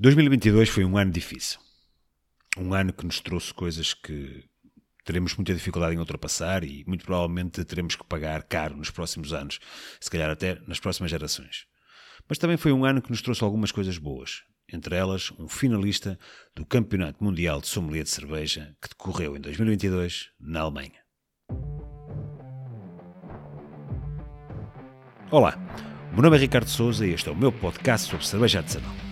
2022 foi um ano difícil. Um ano que nos trouxe coisas que teremos muita dificuldade em ultrapassar e muito provavelmente teremos que pagar caro nos próximos anos, se calhar até nas próximas gerações. Mas também foi um ano que nos trouxe algumas coisas boas, entre elas um finalista do Campeonato Mundial de Sommelier de Cerveja que decorreu em 2022 na Alemanha. Olá, meu nome é Ricardo Souza e este é o meu podcast sobre cerveja artesanal.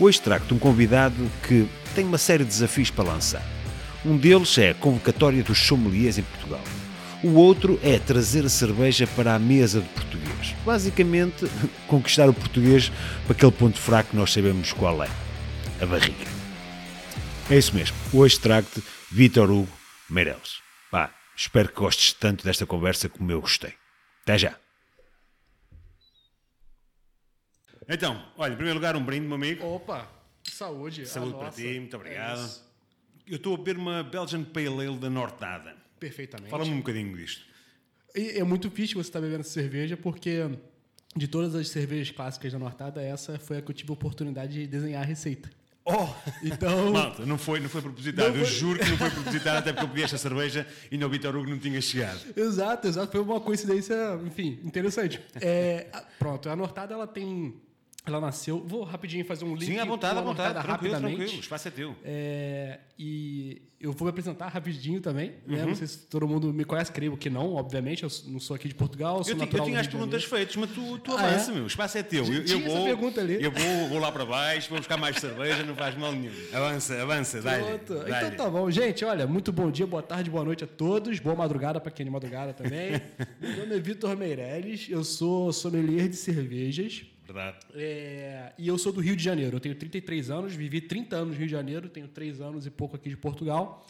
Hoje trago-te um convidado que tem uma série de desafios para lançar. Um deles é a convocatória dos sommeliers em Portugal. O outro é trazer a cerveja para a mesa do português. Basicamente, conquistar o português para aquele ponto fraco que nós sabemos qual é: a barriga. É isso mesmo. Hoje trago-te Vítor Hugo Meireles. Pá, espero que gostes tanto desta conversa como eu gostei. Até já. Então, olha, em primeiro lugar, um brinde, meu amigo. Opa, saúde. Saúde Ah, para ti, muito obrigado. É eu estou a beber uma Belgian Pale Ale da Nortada. Perfeitamente. Fala-me um bocadinho disto. E é muito fixe você estar bebendo essa cerveja, porque de todas as cervejas clássicas da Nortada, essa foi a que eu tive a oportunidade de desenhar a receita. Oh! Então, Malta, não foi, não foi propositado. Não Eu foi- juro que não foi propositado, até porque eu pedi esta cerveja e no Vitor Hugo não tinha chegado. exato, exato. Foi uma coincidência, enfim, interessante. É, pronto, a Nortada, ela tem... Ela nasceu... Vou rapidinho fazer um link Sim, à vontade, à vontade. Tranquilo, rapidamente. tranquilo. O espaço é teu. É, e eu vou me apresentar rapidinho também. Uhum. Né? Não sei se todo mundo me conhece, creio que não, obviamente. Eu não sou aqui de Portugal, sou Eu, eu natural do tinha as perguntas feitas, mas tu, tu Ah, é? avança, meu. O espaço é teu. Eu, eu vou, pergunta ali. Eu vou, vou lá para baixo, vou buscar mais cerveja, não faz mal nenhum. Avança, avança, dá-lhe. Pronto. dá-lhe. Então tá bom. Gente, olha, muito bom dia, boa tarde, boa noite a todos. Boa madrugada para quem é de madrugada também. Meu nome é Vitor Meirelles, eu sou sommelier de cervejas. Verdade. É, e eu sou do Rio de Janeiro. Eu tenho 33 anos, vivi 30 anos no Rio de Janeiro, tenho 3 anos e pouco aqui de Portugal.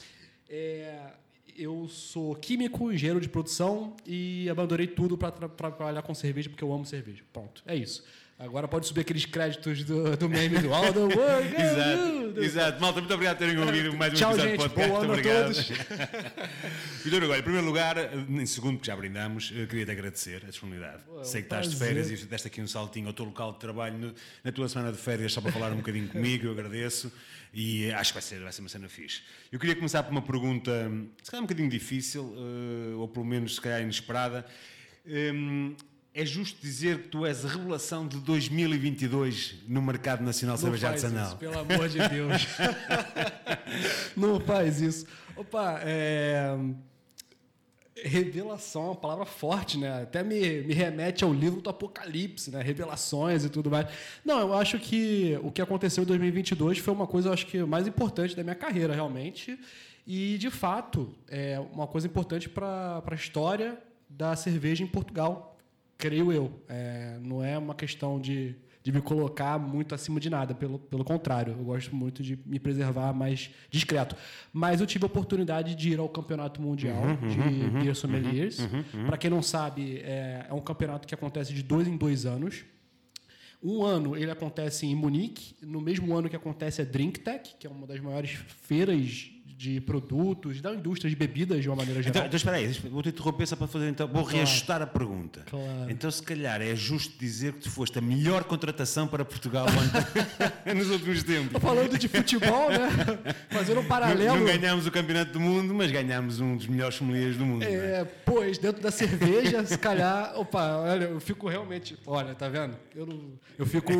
É, eu sou químico, engenheiro de produção e abandonei tudo para trabalhar com cerveja porque eu amo cerveja. Pronto, é isso. Agora pode subir aqueles créditos do, do meme do All the World. is Exato, exato. Malta, muito obrigado por terem ouvido mais um Tchau, episódio gente. de podcast. Bom ano a obrigado. todos. Vitor, agora, em primeiro lugar, em segundo, porque já brindamos, eu queria te agradecer a disponibilidade. um Sei que estás de férias e deste aqui um saltinho ao teu local de trabalho no- na tua semana de férias só para falar um bocadinho comigo, eu agradeço e acho que vai ser, vai ser uma cena fixe. Eu queria começar por uma pergunta, se calhar um bocadinho difícil, eh, ou pelo menos se calhar inesperada. Hum, é justo dizer que tu és a revelação de 2022 no mercado nacional de cerveja artesanal. isso, pelo amor de Deus. não faz isso. Opa, é... Revelação é uma palavra forte, né? Até me, me remete ao livro do Apocalipse, né? Revelações e tudo mais. Não, eu acho que o que aconteceu em 2022 foi uma coisa, eu acho que mais importante da minha carreira, realmente. E, de fato, é uma coisa importante para a história da cerveja em Portugal, creio eu. É, não é uma questão de, de me colocar muito acima de nada, pelo, pelo contrário. Eu gosto muito de me preservar mais discreto. Mas eu tive a oportunidade de ir ao Campeonato Mundial de Beer Sommeliers. Para quem não sabe, é, é um campeonato que acontece de dois em dois anos. Um ano ele acontece em Munique, no mesmo ano que acontece a DrinkTech, que é uma das maiores feiras de produtos da indústria de bebidas de uma maneira geral. Então, então espera aí, vou-te interromper só para fazer então. Vou Claro. reajustar a pergunta. Claro. Então, se calhar, é justo dizer que tu foste a melhor contratação para Portugal nos últimos tempos. Falando de futebol, né? Fazendo um Não, paralelo. não ganhámos o campeonato do mundo, mas ganhámos um dos melhores sommeliers do mundo. não é? É, pois, dentro da cerveja, se calhar. Opa, olha, eu fico realmente. Olha, tá vendo? Eu, não- eu fico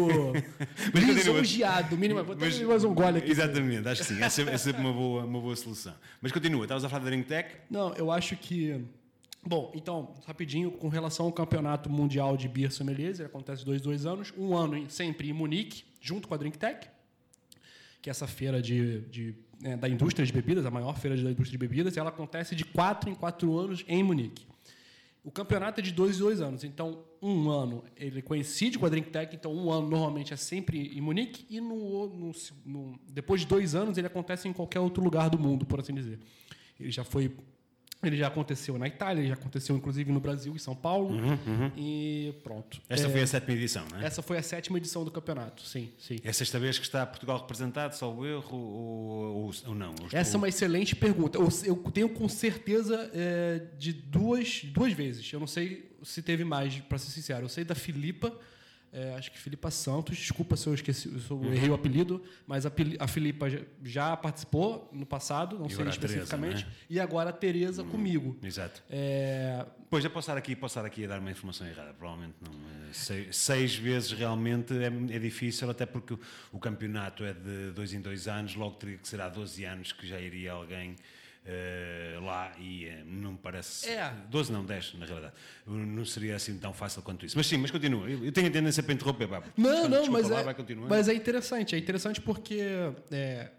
lisonjeado. Mínimo, vou até Mas- mais um gole aqui. Exatamente, acho que sim. É sempre, é sempre uma, boa, uma boa solução. Mas continua, estavas a falar da Ringtech? Não, eu acho que. Bom, então, rapidinho, com relação ao campeonato mundial de Beer Sommeliers, ele acontece dois, dois anos. Um ano em- sempre em Munique, junto com a DrinkTech, que é essa feira de, de, né, da indústria de bebidas, a maior feira da indústria de bebidas, e ela acontece de quatro em quatro anos em Munique. O campeonato é de dois dois anos. Então, um ano ele coincide com a DrinkTech, então um ano normalmente é sempre em Munique, e no, no- no- depois de dois anos ele acontece em qualquer outro lugar do mundo, por assim dizer. Ele já foi. Ele já aconteceu na Itália, ele já aconteceu inclusive no Brasil, em São Paulo. E pronto. Esta É, foi a sétima edição, não é? essa foi a sétima edição do campeonato, sim, sim. É a sexta vez que está Portugal representado, salvo erro, ou, ou, ou não? Ou Essa é uma excelente pergunta. Eu, eu tenho com certeza é, de duas, duas vezes. Eu não sei se teve mais, para ser sincero. Eu sei da Filipa, é, acho que Filipa Santos, desculpa se eu esqueci, se eu errei o apelido, mas a, a Filipa já, participou no passado, não E sei especificamente, né? e agora a Tereza comigo. Exato. É, Pois, eu posso estar aqui, posso estar aqui a dar uma informação errada, provavelmente não. eh, Seis, seis vezes realmente é, é difícil, até porque o, o campeonato é de dois em dois anos, logo teria que ser há 12 anos que já iria alguém eh, lá e eh, não parece. É. 12 não, 10 na realidade. Não seria assim tão fácil quanto isso. Mas sim, mas continua. Eu tenho a tendência para interromper, pá. Não, não, mas lá, é, mas é interessante. É interessante porque é,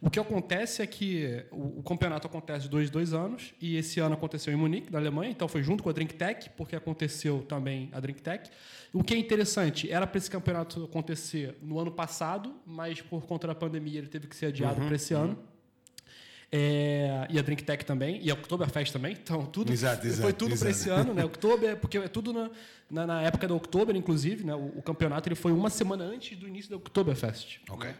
o que acontece é que o, o campeonato acontece de dois dois anos e esse ano aconteceu em Munique, na Alemanha, então foi junto com a Drink Tech, porque aconteceu também a Drink Tech. O que é interessante, era para esse campeonato acontecer no ano passado, mas por conta da pandemia ele teve que ser adiado Uhum, para esse ano. É, e a Drink Tech também, e a Oktoberfest também, então tudo Exato, foi exato, tudo para esse ano, né? Oktober, porque é tudo na, na, na época da Oktober, inclusive, né? O, o campeonato ele foi uma semana antes do início da Oktoberfest. Ok.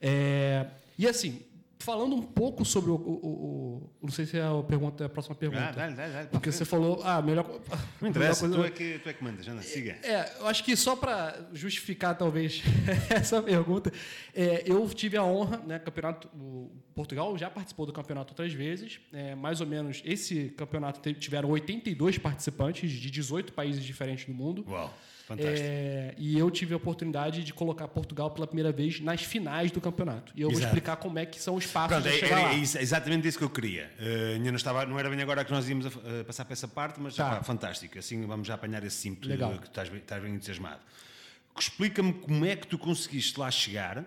É, e assim, falando um pouco sobre o, o- o- não sei se é a pergunta, é a próxima pergunta. Ah, dá-lhe, dá-lhe, dá-lhe. porque você falou, ah, melhor, Não melhor interessa, coisa- tu é, que, tu é que mandas, anda, siga. é, eu acho que só para justificar talvez essa pergunta, é, eu tive a honra, né, campeonato, Portugal já participou do campeonato outras vezes, é, mais ou menos esse campeonato tiveram 82 participantes de 18 países diferentes do mundo. Uau, fantástico. É, e eu tive a oportunidade de colocar Portugal pela primeira vez nas finais do campeonato. E eu vou Exato. explicar como é que são os passos Pronto, é, era lá. isso- exatamente isso que eu queria. Eh, ainda não, estava, não era bem agora que nós íamos a, a passar para essa parte, mas Tá. pá, fantástico. Assim vamos já apanhar esse simples Legal. que estás, bem- estás bem entusiasmado. Explica-me como é que tu conseguiste lá chegar,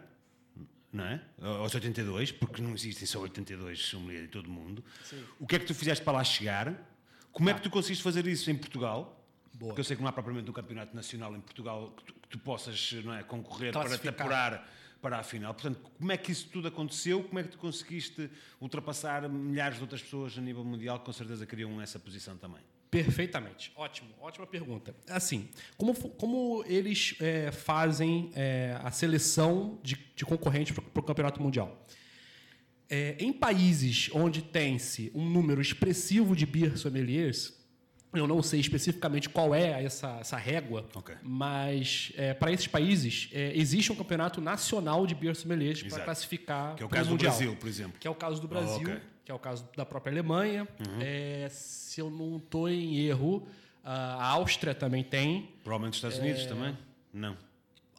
não é? Aos 82, porque não existem só 82 sommeliers em todo o mundo. O que é que tu fizeste para lá chegar? Como é que tu conseguiste fazer isso em Portugal? Boa. Porque eu sei que não há propriamente um campeonato nacional em Portugal que tu, que tu possas não é, concorrer para te apurar para a final. Portanto, como é que isso tudo aconteceu? Como é que tu conseguiste ultrapassar milhares de outras pessoas a nível mundial que com certeza queriam essa posição também? Perfeitamente. Ótimo, ótima pergunta. Assim, como, como eles é, fazem é, a seleção de, de concorrentes para o campeonato mundial? É, em países onde tem-se um número expressivo de beer sommeliers, eu não sei especificamente qual é essa, essa régua, Ok. mas para esses países é, existe um campeonato nacional de beer sommeliers para classificar Que é o caso do mundial Brasil, por exemplo. que é o caso do Brasil, ok. que é o caso da própria Alemanha. É, se eu não estou em erro, a Áustria também tem. Provavelmente os Estados Unidos também? Não.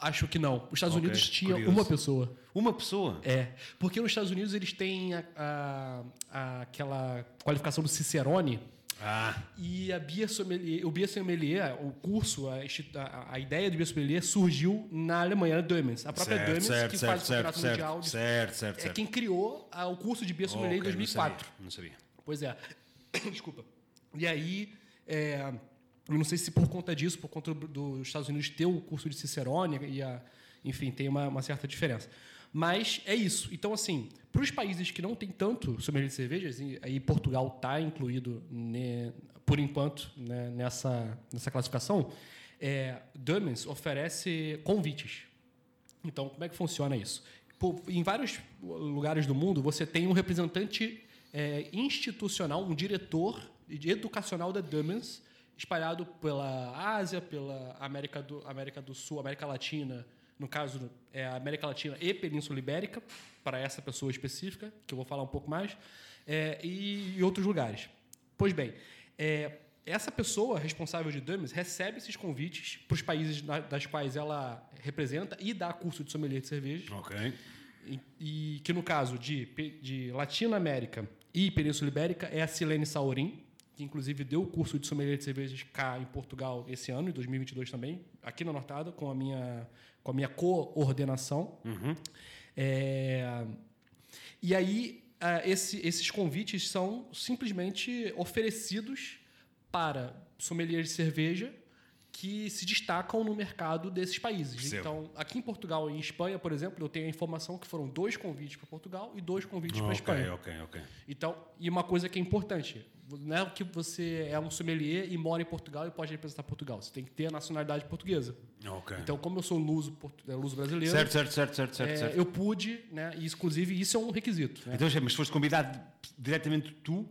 Acho que não. Os Estados Ok, Unidos tinha curioso. uma pessoa. Uma pessoa? É, porque nos Estados Unidos eles têm a- a- a- aquela qualificação do Cicerone Ah, e a Bia Sommelier, o Bia Sommelier, o curso, a, a- a ideia do Bia Sommelier surgiu na Alemanha, na Dumens. A própria certo, certo, que certo, faz o certo, campeonato certo, mundial, de- certo, certo, é certo. quem criou a- o curso de Bia Sommelier em Ok, não 2004. sabia, Não sabia. Pois é. Desculpa. E aí, é, eu não sei se por conta disso, por conta do- dos Estados Unidos ter o curso de Cicerone, e a, enfim, tem uma, uma certa diferença. Mas é isso. Então, assim, para os países que não têm tanto sommelier de cervejas, e Portugal está incluído, ne- por enquanto, né, nessa, nessa classificação, é, Dumens oferece convites. Então, como é que funciona isso? Pô, em vários lugares do mundo, você tem um representante é, institucional, um diretor educacional da Dumens, espalhado pela Ásia, pela América do, América do Sul, América Latina, no caso, é a América Latina e Península Ibérica, para essa pessoa específica, que eu vou falar um pouco mais, é, e, e outros lugares. Pois bem, é, essa pessoa responsável de Dummies recebe esses convites para os países na- das quais ela representa e dá curso de sommelier de cerveja. Ok. E, e que no caso de, de Latina América e Península Ibérica é a Silene Saurin, que inclusive deu o curso de sommelier de cervejas cá em Portugal esse ano, em 2022 também, aqui na Nortada, com a minha, com a minha coordenação. É, e aí, ah, esse- esses convites são simplesmente oferecidos para sommeliers de cerveja que se destacam no mercado desses países. Percebo. Então, aqui em Portugal e em Espanha, por exemplo, eu tenho a informação que foram dois convites para Portugal e dois convites para Ok, Espanha. ok, ok. Então, e uma coisa que é importante, não é que você é um sommelier e mora em Portugal e pode representar Portugal. Você tem que ter a nacionalidade portuguesa. Ok. Então, como eu sou luso, é, luso brasileiro, certo, certo, certo, certo, certo. é, certo. eu pude, né? E, inclusive, isso é um requisito. Né? Então, mas foste convidado diretamente tu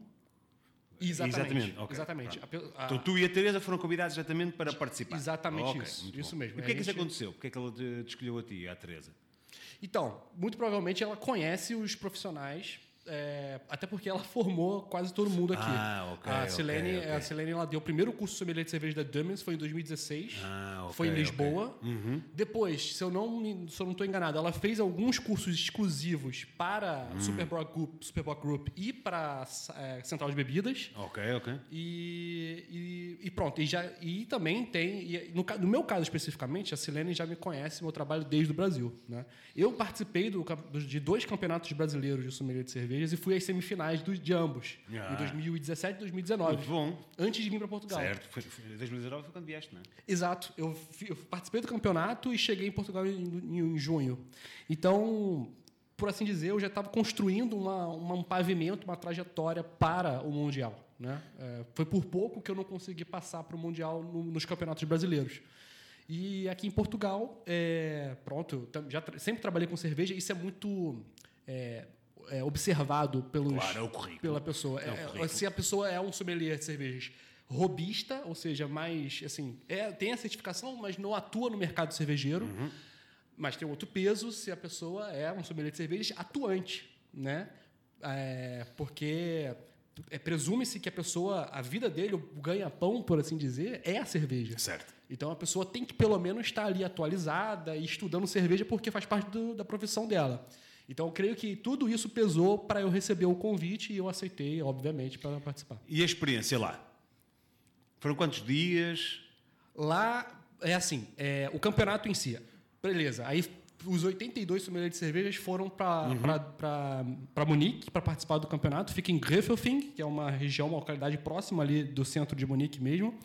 Exatamente. Exatamente, ok, Exatamente. pronto. A a- Então tu e a Teresa foram convidados exatamente para participar. Exatamente Ok, isso, isso bom. mesmo. E porquê é que A isso gente- aconteceu? Porquê é que ela te, te escolheu a ti, a Teresa? Então, muito provavelmente ela conhece os profissionais, é, até porque ela formou quase todo mundo aqui. Ah, A Silene, ok. a Silene ela deu o primeiro curso de sommelier de cerveja da Dummies, foi em 2016. Ah, foi em. Lisboa. Depois, se eu não me, se eu não estou enganado, ela fez alguns cursos exclusivos para Hum. Superbock Group, Superbock Group e para é, Central de Bebidas. Ok, ok. E, e, e pronto, e, já, e também tem, e no, no meu caso especificamente, a Silene já me conhece meu trabalho desde o Brasil. Né? Eu participei do de dois campeonatos brasileiros de sommelier de cervejas e fui às semifinais do, de ambos, Ah. em 2017 e 2019, Muito bom. antes de vir para Portugal. Certo. Foi, foi, 2019 foi quando vieste, não é? Exato. Eu, eu participei do campeonato e cheguei em Portugal em, em- em junho. Então, por assim dizer, eu já estava construindo uma, uma- um pavimento, uma trajetória para o Mundial. Né? É, foi por pouco que eu não consegui passar para o Mundial no- nos campeonatos brasileiros. E aqui em Portugal, é, pronto, eu já tra- sempre trabalhei com cerveja. Isso é muito é, é, observado pelos, Claro, é o currículo. pela pessoa. É o É- currículo. se a pessoa é um sommelier de cervejas robista, ou seja, mais assim, é, tem a certificação, mas não atua no mercado cervejeiro. Uhum. Mas tem outro peso se a pessoa é um sommelier de cervejas atuante, né? É, porque é, presume-se que a pessoa, a vida dele, o ganha-pão, por assim dizer, é a cerveja. Certo. Então a pessoa tem que pelo menos estar ali atualizada e estudando cerveja porque faz parte do- da profissão dela. Então eu creio que tudo isso pesou para eu receber o convite e eu aceitei, obviamente, para participar. E a experiência lá? Foram quantos dias? Lá é assim, é, o campeonato em si, beleza. Aí os 82 sommeliers de cervejas foram para Munique para participar do campeonato. Fica em Greffelfing, que é uma região, uma localidade próxima ali do centro de Munique mesmo.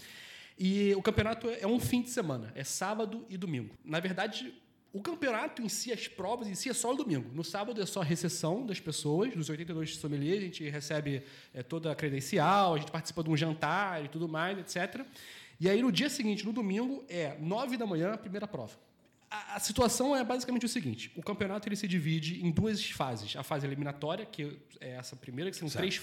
E o campeonato é um fim de semana, é sábado e domingo. Na verdade, o campeonato em si, as provas em si, é só no domingo. No sábado é só a recepção das pessoas, dos 82 sommeliers, a gente recebe é, toda a credencial, a gente participa de um jantar e tudo mais, etc. E aí no dia seguinte, no domingo, é 9 da manhã a primeira prova. A, a situação é basicamente o seguinte: o campeonato ele se divide em duas fases. A fase eliminatória, que é essa primeira, que são, três,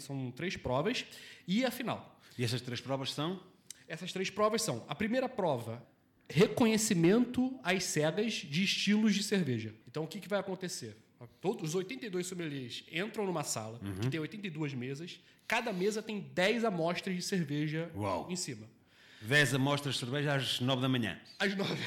são três provas, e a final. E essas três provas são? Essas três provas são: a primeira prova, reconhecimento às cegas de estilos de cerveja. Então, o que, que vai acontecer? Todos os 82 sommeliers entram numa sala que tem 82 mesas. Cada mesa tem 10 amostras de cerveja Uau. em cima. 10 amostras de cerveja às 9 da manhã. Às nove.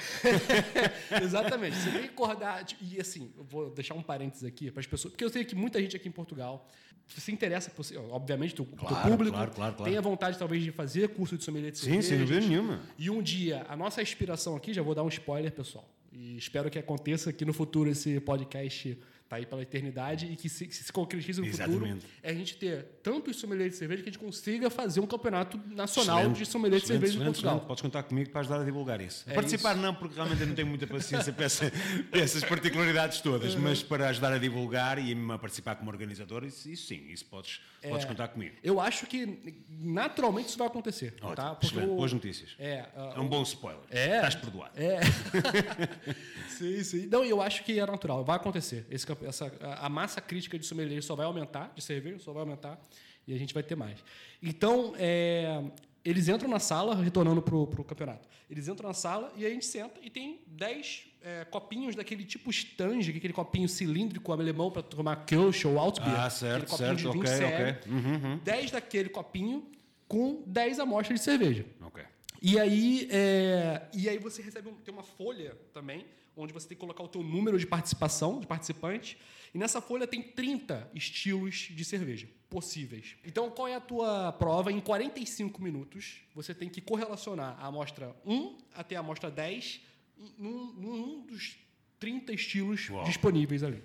Exatamente. Você tem que acordar. tipo, E assim, eu vou deixar um parênteses aqui para as pessoas, porque eu sei que muita gente aqui em Portugal se interessa por. Obviamente, o Claro, público claro, claro, tem a vontade, talvez, de fazer curso de sommelier de Sim, cerveja. sem dúvida nenhuma. E um dia, a nossa inspiração aqui, já vou dar um spoiler, pessoal. E espero que aconteça que no futuro esse podcast tá aí pela eternidade e que se, que se concretize no Exatamente. futuro é a gente ter tantos sommeliers de cerveja que a gente consiga fazer um campeonato nacional Excelente, de sommelier de cerveja em Portugal. excelente. Podes contar comigo para ajudar a divulgar isso. É Participar isso. não, porque realmente eu não tenho muita paciência para, essa- para essas particularidades todas, Uhum. mas para ajudar a divulgar e a participar como organizador, isso, isso sim, isso podes, podes É. contar comigo. Eu acho que naturalmente isso vai acontecer. Ótimo, tá? Porque excelente. Boas notícias. É, ah, É um bom spoiler. É. Estás perdoado. É. sim, sim. Não, eu acho que é natural, vai acontecer. Esse, campe- essa, a, a massa crítica de sommelier só vai aumentar, de cerveja só vai aumentar, e a gente vai ter mais. Então, é, eles entram na sala, retornando para o campeonato. Eles entram na sala e a gente senta e tem 10 é, copinhos daquele tipo Stange, aquele copinho cilíndrico alemão para tomar Kölsch ou Altbier. Ah, certo, certo, ok, sério. ok. Uhum, uhum. 10 daquele copinho com 10 amostras de cerveja. Ok. E aí, é, e aí você recebe um- tem uma folha também, onde você tem que colocar o teu número de participação, de participante. E nessa folha tem 30 estilos de cerveja possíveis. Então, qual é a tua prova? Em 45 minutos, você tem que correlacionar a amostra 1 até a amostra 10 em- num, num dos 30 estilos Uau. disponíveis ali.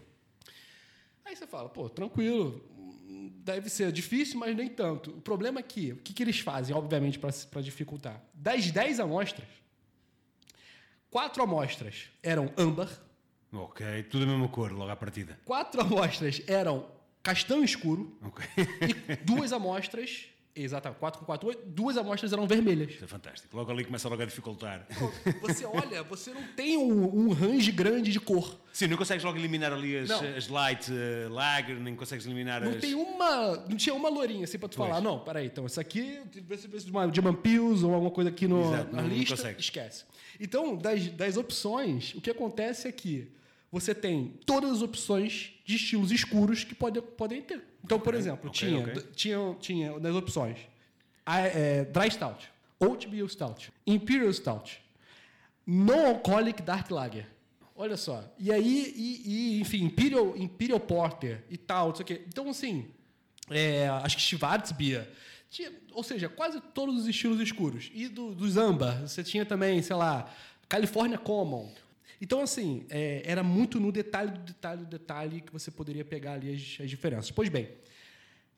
Aí você fala, pô, tranquilo, deve ser difícil, mas nem tanto. O problema é que, o que, que eles fazem, obviamente, para dificultar? Das 10 amostras, quatro amostras eram âmbar, Ok, tudo a mesma cor, logo à partida. quatro amostras eram castanho escuro Ok. e duas amostras Exatamente, 4 com 4, 8. Duas amostras eram vermelhas. Isso é fantástico. Logo ali começa logo a dificultar. Você olha, você não tem um, um range grande de cor. Sim, não consegues logo eliminar ali as, Não. as light uh, lager, nem consegues eliminar Não as. tem uma. Não tinha uma lourinha assim pra tu Pois. falar. Não, peraí, então, isso aqui, tivesse uma de Pills ou alguma coisa aqui no, Exato, na não- não lista, consegue. esquece. Então, das, das opções, o que acontece é que você tem todas as opções de estilos escuros que pode, podem ter. Então, por exemplo, ok, tinha, ok. tinha, tinha nas opções é, Dry Stout, Oatmeal Stout, Imperial Stout, Non Alcoholic Dark Lager. Olha só. E aí, e, e, enfim, Imperial, Imperial Porter e tal, não sei o quê. Então, assim, é, acho que Schwarzbier. Tinha, ou seja, quase todos os estilos escuros. E do, dos Amber, você tinha também, sei lá, California Common. Então, assim, é, era muito no detalhe do detalhe do detalhe que você poderia pegar ali as, as diferenças. Pois bem,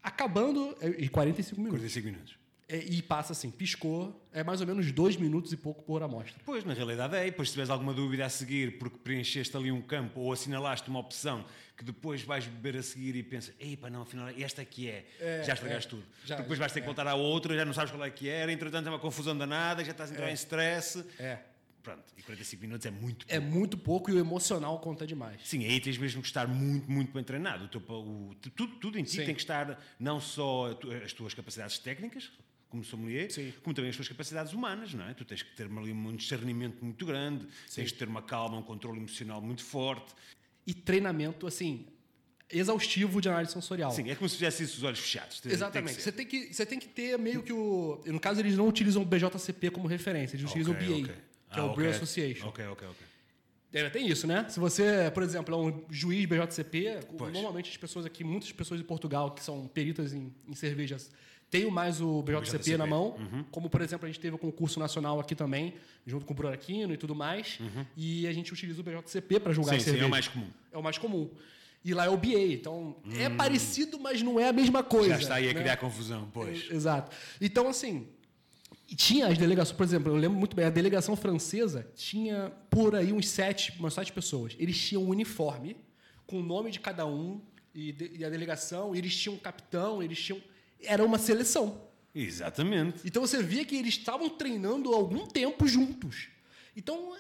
acabando é, em 45 minutos. 45 minutos. É, e passa assim, piscou, é mais ou menos dois minutos e pouco por amostra. Pois, na realidade é. E depois, se tiveres alguma dúvida a seguir porque preencheste ali um campo ou assinalaste uma opção que depois vais beber a seguir e pensas, epa, não, afinal, esta é que é. já estragaste é. tudo. Já, depois vais ter que é. voltar à outra, já não sabes qual é que era, entretanto é uma confusão danada, já estás a entrar em stress. É. Pronto, e 45 minutos é muito É muito pouco e o emocional conta demais. Sim, aí tens mesmo que estar muito, muito bem treinado. O teu, o- tudo, tudo em ti Sim. tem que estar não só as tuas capacidades técnicas, como sommelier, Sim. como também as tuas capacidades humanas, não é? Tu tens que ter ali um discernimento muito grande, tens que ter uma calma, um controle emocional muito forte. E treinamento, assim, exaustivo de análise sensorial. Sim, é como se fizesse isso os olhos fechados. Tem- tem Exatamente. ser. você, tem que, você tem que ter meio que o. No caso, eles não utilizam o BJCP como referência, eles utilizam o BA, ok. Que é Ah, o Brew ok. Association. Ok, ok, ok. É, tem isso, né? Se você, por exemplo, é um juiz BJCP, Pois. normalmente as pessoas aqui, muitas pessoas de Portugal que são peritas em, em cervejas, têm mais o BJCP, BJCP. na mão. Uhum. Como, por exemplo, a gente teve o concurso nacional aqui também, junto com o Bruno Aquino e tudo mais. E a gente utiliza o BJCP para julgar Sim, as sim, é o mais comum. É o mais comum. E lá é o BA. Então, é parecido, mas não é a mesma coisa. Já está aí a né? criar confusão, pois. Exato. Então, assim, tinha as delegações, por exemplo, eu lembro muito bem, a delegação francesa tinha por aí uns sete, umas sete pessoas. Eles tinham um uniforme com o nome de cada um e, de- e a delegação, eles tinham um capitão, eles tinham. Era uma seleção. Exatamente. Então você via que eles estavam treinando algum tempo juntos. Então,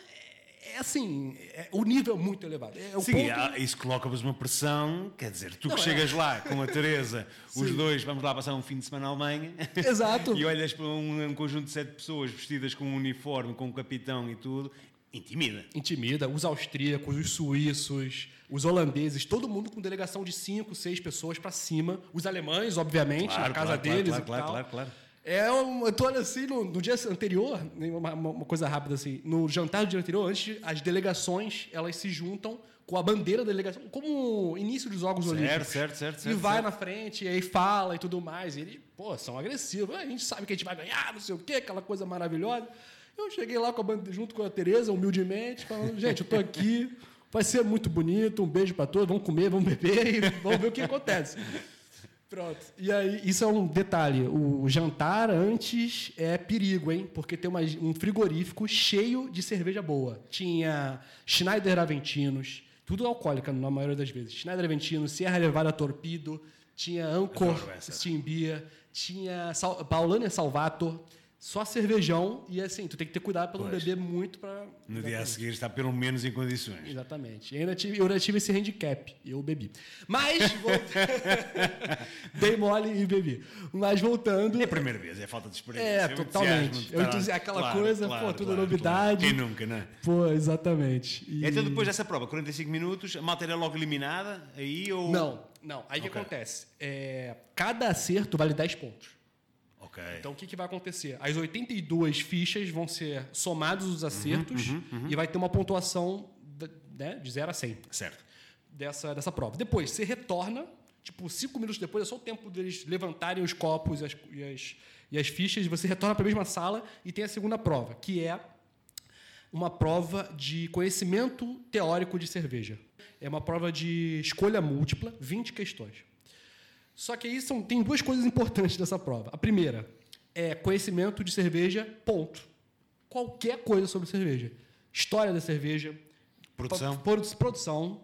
é, assim, é- o nível é muito elevado. É Sim, ponto- há- isso coloca-vos uma pressão, quer dizer, tu Não, que é. chegas lá com a Teresa, os dois, vamos lá passar um fim de semana à Alemanha, Exato. e olhas para um, um conjunto de sete pessoas vestidas com um uniforme, com um capitão e tudo, intimida. Intimida. Os austríacos, os suíços, os holandeses, todo mundo com delegação de cinco, seis pessoas para cima. Os alemães, obviamente, Claro, na casa claro, deles claro, e claro, tal. claro, claro. É um, eu tô olhando assim, no, no dia anterior, uma, uma- uma coisa rápida assim, no jantar do dia anterior, antes, as delegações, elas se juntam com a bandeira da delegação, como o início dos Jogos Certo, Olímpicos. certo, certo, E certo, vai certo. na frente, e aí fala e tudo mais. E eles, pô, são agressivos. A gente sabe que a gente vai ganhar, não sei o quê, aquela coisa maravilhosa. Eu cheguei lá com a bande- junto com a Tereza, humildemente, falando, gente, eu tô aqui, vai ser muito bonito, um beijo para todos, vamos comer, vamos beber e vamos ver o que acontece. Pronto. E aí, isso é um detalhe. O jantar antes é perigo, hein? Porque tem uma- um frigorífico cheio de cerveja boa. Tinha Schneider Aventinos, tudo alcoólica na maioria das vezes. Schneider Aventinos, Sierra Nevada Torpedo, tinha Anchor. Steam Beer, tinha Sal Paulania Salvator, só cervejão. E assim, tu tem que ter cuidado para não beber muito para. No dia a seguir está pelo menos em condições. Exatamente. Eu ainda tive, eu ainda tive esse handicap. Eu bebi. Mas. Dei mole e bebi. Mas voltando. É a primeira vez, é falta de experiência. É, o totalmente. entusiasmo de Eu entusi- aquela Claro, coisa, claro, pô, tudo claro, novidade. Quem nunca, não é? Pô, exatamente. E- Então depois dessa prova, 45 minutos, a malta era logo eliminada aí ou... Não, não. Aí o que Ok. acontece? É, cada acerto vale 10 pontos. Ok. Então o que, que vai acontecer? As 82 fichas vão ser somados os acertos Uhum, e vai ter uma pontuação né, de 0 a 100 Certo. dessa, dessa prova. Depois, você retorna, tipo, cinco minutos depois, é só o tempo deles levantarem os copos e as, e as, e as fichas, você retorna para a mesma sala e tem a segunda prova, que é uma prova de conhecimento teórico de cerveja. É uma prova de escolha múltipla, 20 questões. Só que aí são, tem duas coisas importantes dessa prova. A primeira é conhecimento de cerveja, ponto. Qualquer coisa sobre cerveja. História da cerveja, Produção. Produção.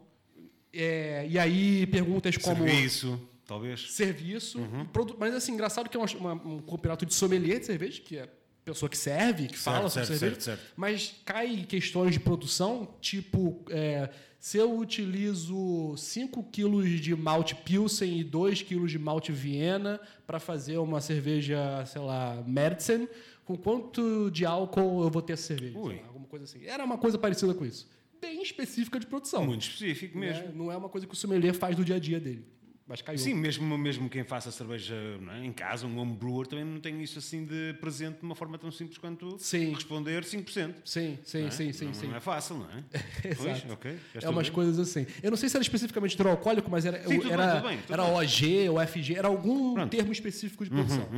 é, e aí perguntas como. Serviço. talvez. serviço. Uhum. Mas assim, engraçado que é uma- uma- um campeonato de sommelier de cerveja, que é pessoa que serve, que fala sobre certo, cerveja. certo, certo. Mas cai questões de produção, tipo, é, se eu utilizo 5 quilos de malte Pilsen e 2 quilos de malte Viena para fazer uma cerveja, sei lá, Medicine, com quanto de álcool eu vou ter essa cerveja? Lá, alguma coisa assim. Era uma coisa parecida com isso. Bem específica de produção. Muito específico mesmo. né? Não é uma coisa que o sommelier faz no dia a dia dele. Mas caiu. Sim, mesmo, mesmo quem faça cerveja é, em casa, um homebrewer, também não tem isso assim de presente de uma forma tão simples quanto Sim. responder 5%. Sim, sim, é? sim, sim, não, sim. Não é fácil, não é? Pois, Exato. ok. Já É umas ver. coisas assim. Eu não sei se era especificamente hidroalcoólico, mas era, Sim, tudo era, bem, tudo bem, tudo era bem. OG ou FG, era algum Pronto. Uhum, termo específico de produção.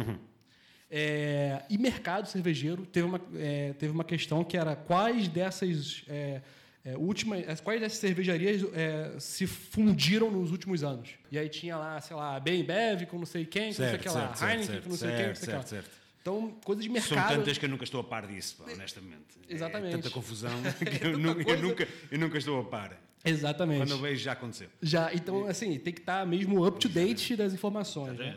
É, e mercado cervejeiro teve uma, é, teve uma questão que era quais dessas é, é, últimas, as- quais dessas cervejarias é, se fundiram nos últimos anos. E aí tinha lá, sei lá, Bem Bev com não sei quem, com não sei Certo, que lá, Heineken certo, com não sei quem, não sei o que lá. certo. Então, coisa de São mercado. tantas que eu nunca estou a par disso, pá, honestamente. Exatamente. É tanta confusão que É eu, nunca, eu, nunca, eu nunca estou a par. Exatamente. Quando eu vejo, já aconteceu. Já, então, assim, tem que estar mesmo up to date das informações. Né?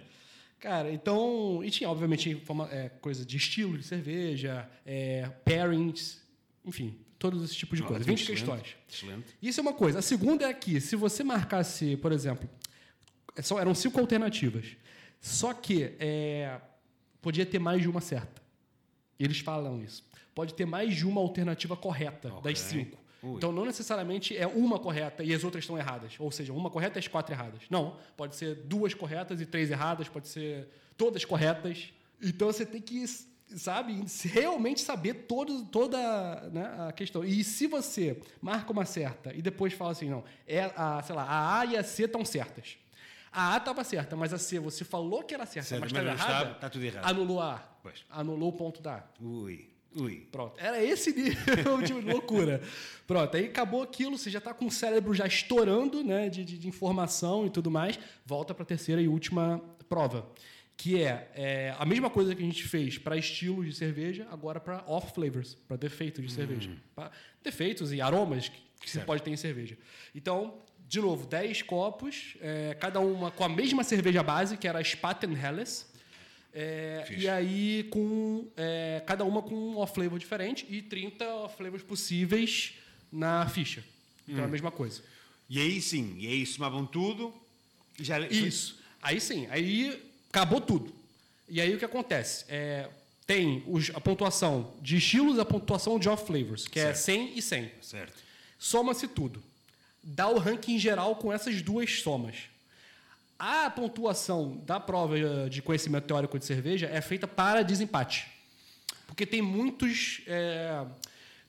Cara, então. E tinha, obviamente, informa- é, coisa de estilo de cerveja, é, pairings, enfim, todos esses tipos de coisas. Ótimo, 20 excelente, questões. Excelente. Isso é uma coisa. A segunda é que, se você marcasse, por exemplo, é só, eram cinco alternativas, só que é, podia ter mais de uma certa. Eles falam isso. Pode ter mais de uma alternativa correta Ok. das cinco. Ui. Então, não necessariamente é uma correta e as outras estão erradas. Ou seja, uma correta e as quatro erradas. Não. Pode ser duas corretas e três erradas. Pode ser todas corretas. Então, você tem que, sabe, realmente saber todo, toda né, a questão. E se você marca uma certa e depois fala assim, não, é a, sei lá, a A e a C estão certas. A A estava certa, mas a C você falou que era certa, Certo, mas estava errada. está tudo errado. Anulou a A. Pois. Anulou o ponto da A. Ui, ui. Pronto. Era esse nível de loucura. Pronto, aí acabou aquilo, você já está com o cérebro já estourando né, de, de- de informação e tudo mais. Volta para a terceira e última prova. Que é, é, a mesma coisa que a gente fez para estilos de cerveja, agora para off flavors, para defeitos de cerveja. Pra defeitos e aromas que, que você pode ter em cerveja. Então, de novo, 10 copos, é, cada uma com a mesma cerveja base, que era a Spaten Helles. É, e aí, com é, cada uma com um off-flavor diferente e 30 off-flavors possíveis na ficha. Então é a mesma coisa. E aí sim, e aí somavam tudo já. Isso. Aí sim, aí acabou tudo. E aí o que acontece? É, tem os- a pontuação de estilos e a pontuação de off-flavors, que é Certo. 100 e 100. Certo. Soma-se tudo. Dá o ranking geral com essas duas somas. A pontuação da prova de conhecimento teórico de cerveja é feita para desempate. Porque tem muitos. eh,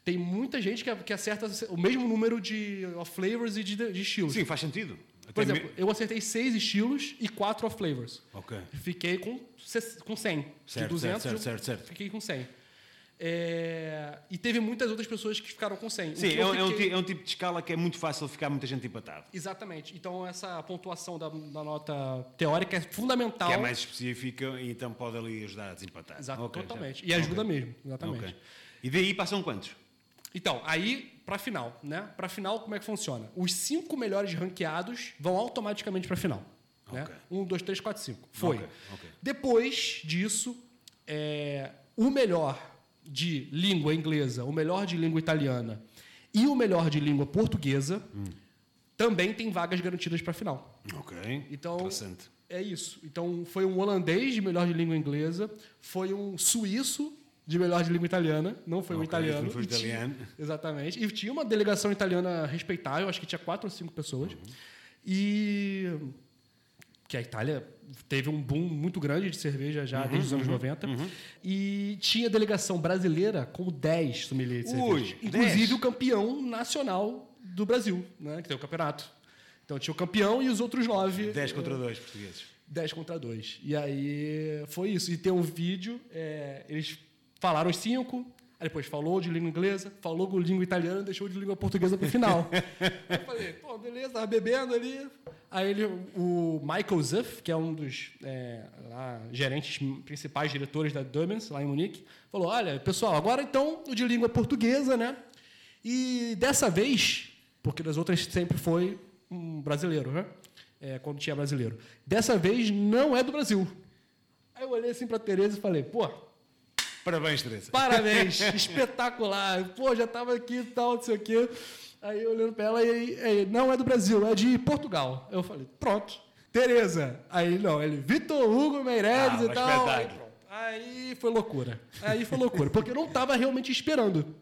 tem muita gente que, que acerta o mesmo número de flavors e de, de estilos. Sim, faz sentido. Por exemplo, eu acertei seis estilos e quatro off flavors. me- Ok. Fiquei com, com 100. Certo, de 200, certo, certo, certo. fiquei com 100. É, e teve muitas outras pessoas que ficaram com 100. O Sim, é, um- é fiquei- é um tipo de escala que é muito fácil ficar muita gente empatado. Exatamente. Então, essa pontuação da, da nota teórica é fundamental. Que é mais específica e então pode ali ajudar a desempatar. Exato, Ok, já. totalmente. E ajuda Ok. mesmo, exatamente. Ok. E daí passam quantos? Então, aí, para final, né? Para final, como é que funciona? Os cinco melhores ranqueados vão automaticamente para final. Né? Ok. Um, dois, três, quatro, cinco. Foi. Ok, ok. Depois disso, é, o melhor de língua inglesa, o melhor de língua italiana e o melhor de língua portuguesa Hum. também tem vagas garantidas para final. Ok. Então, Interessante. é isso. Então, foi um holandês de melhor de língua inglesa, foi um suíço de melhor de língua italiana, não foi um Ok, italiano. não foi E tinha- italiano. exatamente. E tinha uma delegação italiana respeitável, acho que tinha quatro ou cinco pessoas. Uhum. E que a Itália teve um boom muito grande de cerveja já Uhum, desde os anos 90. E tinha delegação brasileira com 10 sommeliers de Ui, cerveja. Inclusive 10. o campeão nacional do Brasil, né, que tem o campeonato. Então tinha o campeão e os outros nove. 10 contra 2 portugueses. 10 contra 2. E aí foi isso. E tem um vídeo, é, eles falaram os cinco, aí depois falou de língua inglesa, falou de língua italiana e deixou de língua portuguesa pro final. aí eu falei, pô, beleza, tava bebendo ali. Aí ele, o Michael Zuff, que é um dos é, lá, gerentes principais, diretores da Dumens, lá em Munique, falou: olha, pessoal, agora então o de língua portuguesa, né? E dessa vez, porque das outras sempre foi um brasileiro, né? é, quando tinha brasileiro. Dessa vez não é do Brasil. Aí eu olhei assim pra Tereza e falei, pô, Parabéns, Teresa. Parabéns, espetacular. Pô, já estava aqui e tal, não sei o quê. Aí olhando para ela e aí, não é do Brasil, é de Portugal. Eu falei, pronto. Tereza. Aí não, ele, Vitor Hugo Meireles Ah, e tal. Aí. Aí foi loucura. Aí foi loucura, porque eu não estava realmente esperando.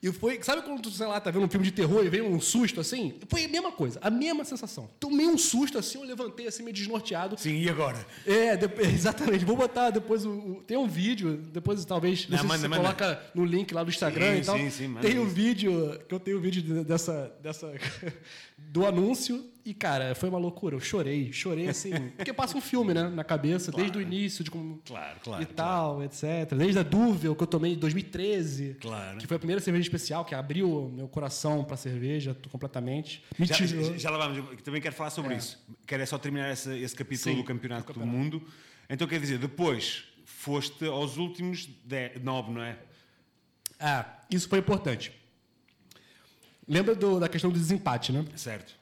E foi, sabe quando tu, sei lá, tá vendo um filme de terror e vem um susto assim? Foi a mesma coisa, a mesma sensação. Tomei um susto assim, eu levantei assim meio desnorteado. Sim, e agora? É, exatamente. Vou botar depois o, o- Tem um vídeo, depois talvez. Não, Não, manda, você manda. coloca no link lá do Instagram Sim, e tal. sim, sim, manda tem o isso. vídeo, que eu tenho o vídeo de- dessa. dessa do anúncio. E, cara, foi uma loucura. Eu chorei, chorei assim. porque passa um filme, né, na cabeça, desde o início, de como. Claro, claro, E tal, etc. Desde a Duvel, que eu tomei em 2013. Claro. Que foi a primeira cerveja especial que abriu meu coração pra cerveja completamente. Me Já, tirou. já, já também quero falar sobre isso. Quero é só terminar esse, esse capítulo Sim, do Campeonato do campeonato. Mundo. Então quer dizer, depois foste aos últimos de- nove, não é? Ah, isso foi importante. Lembra do- da questão do desempate, né? Certo.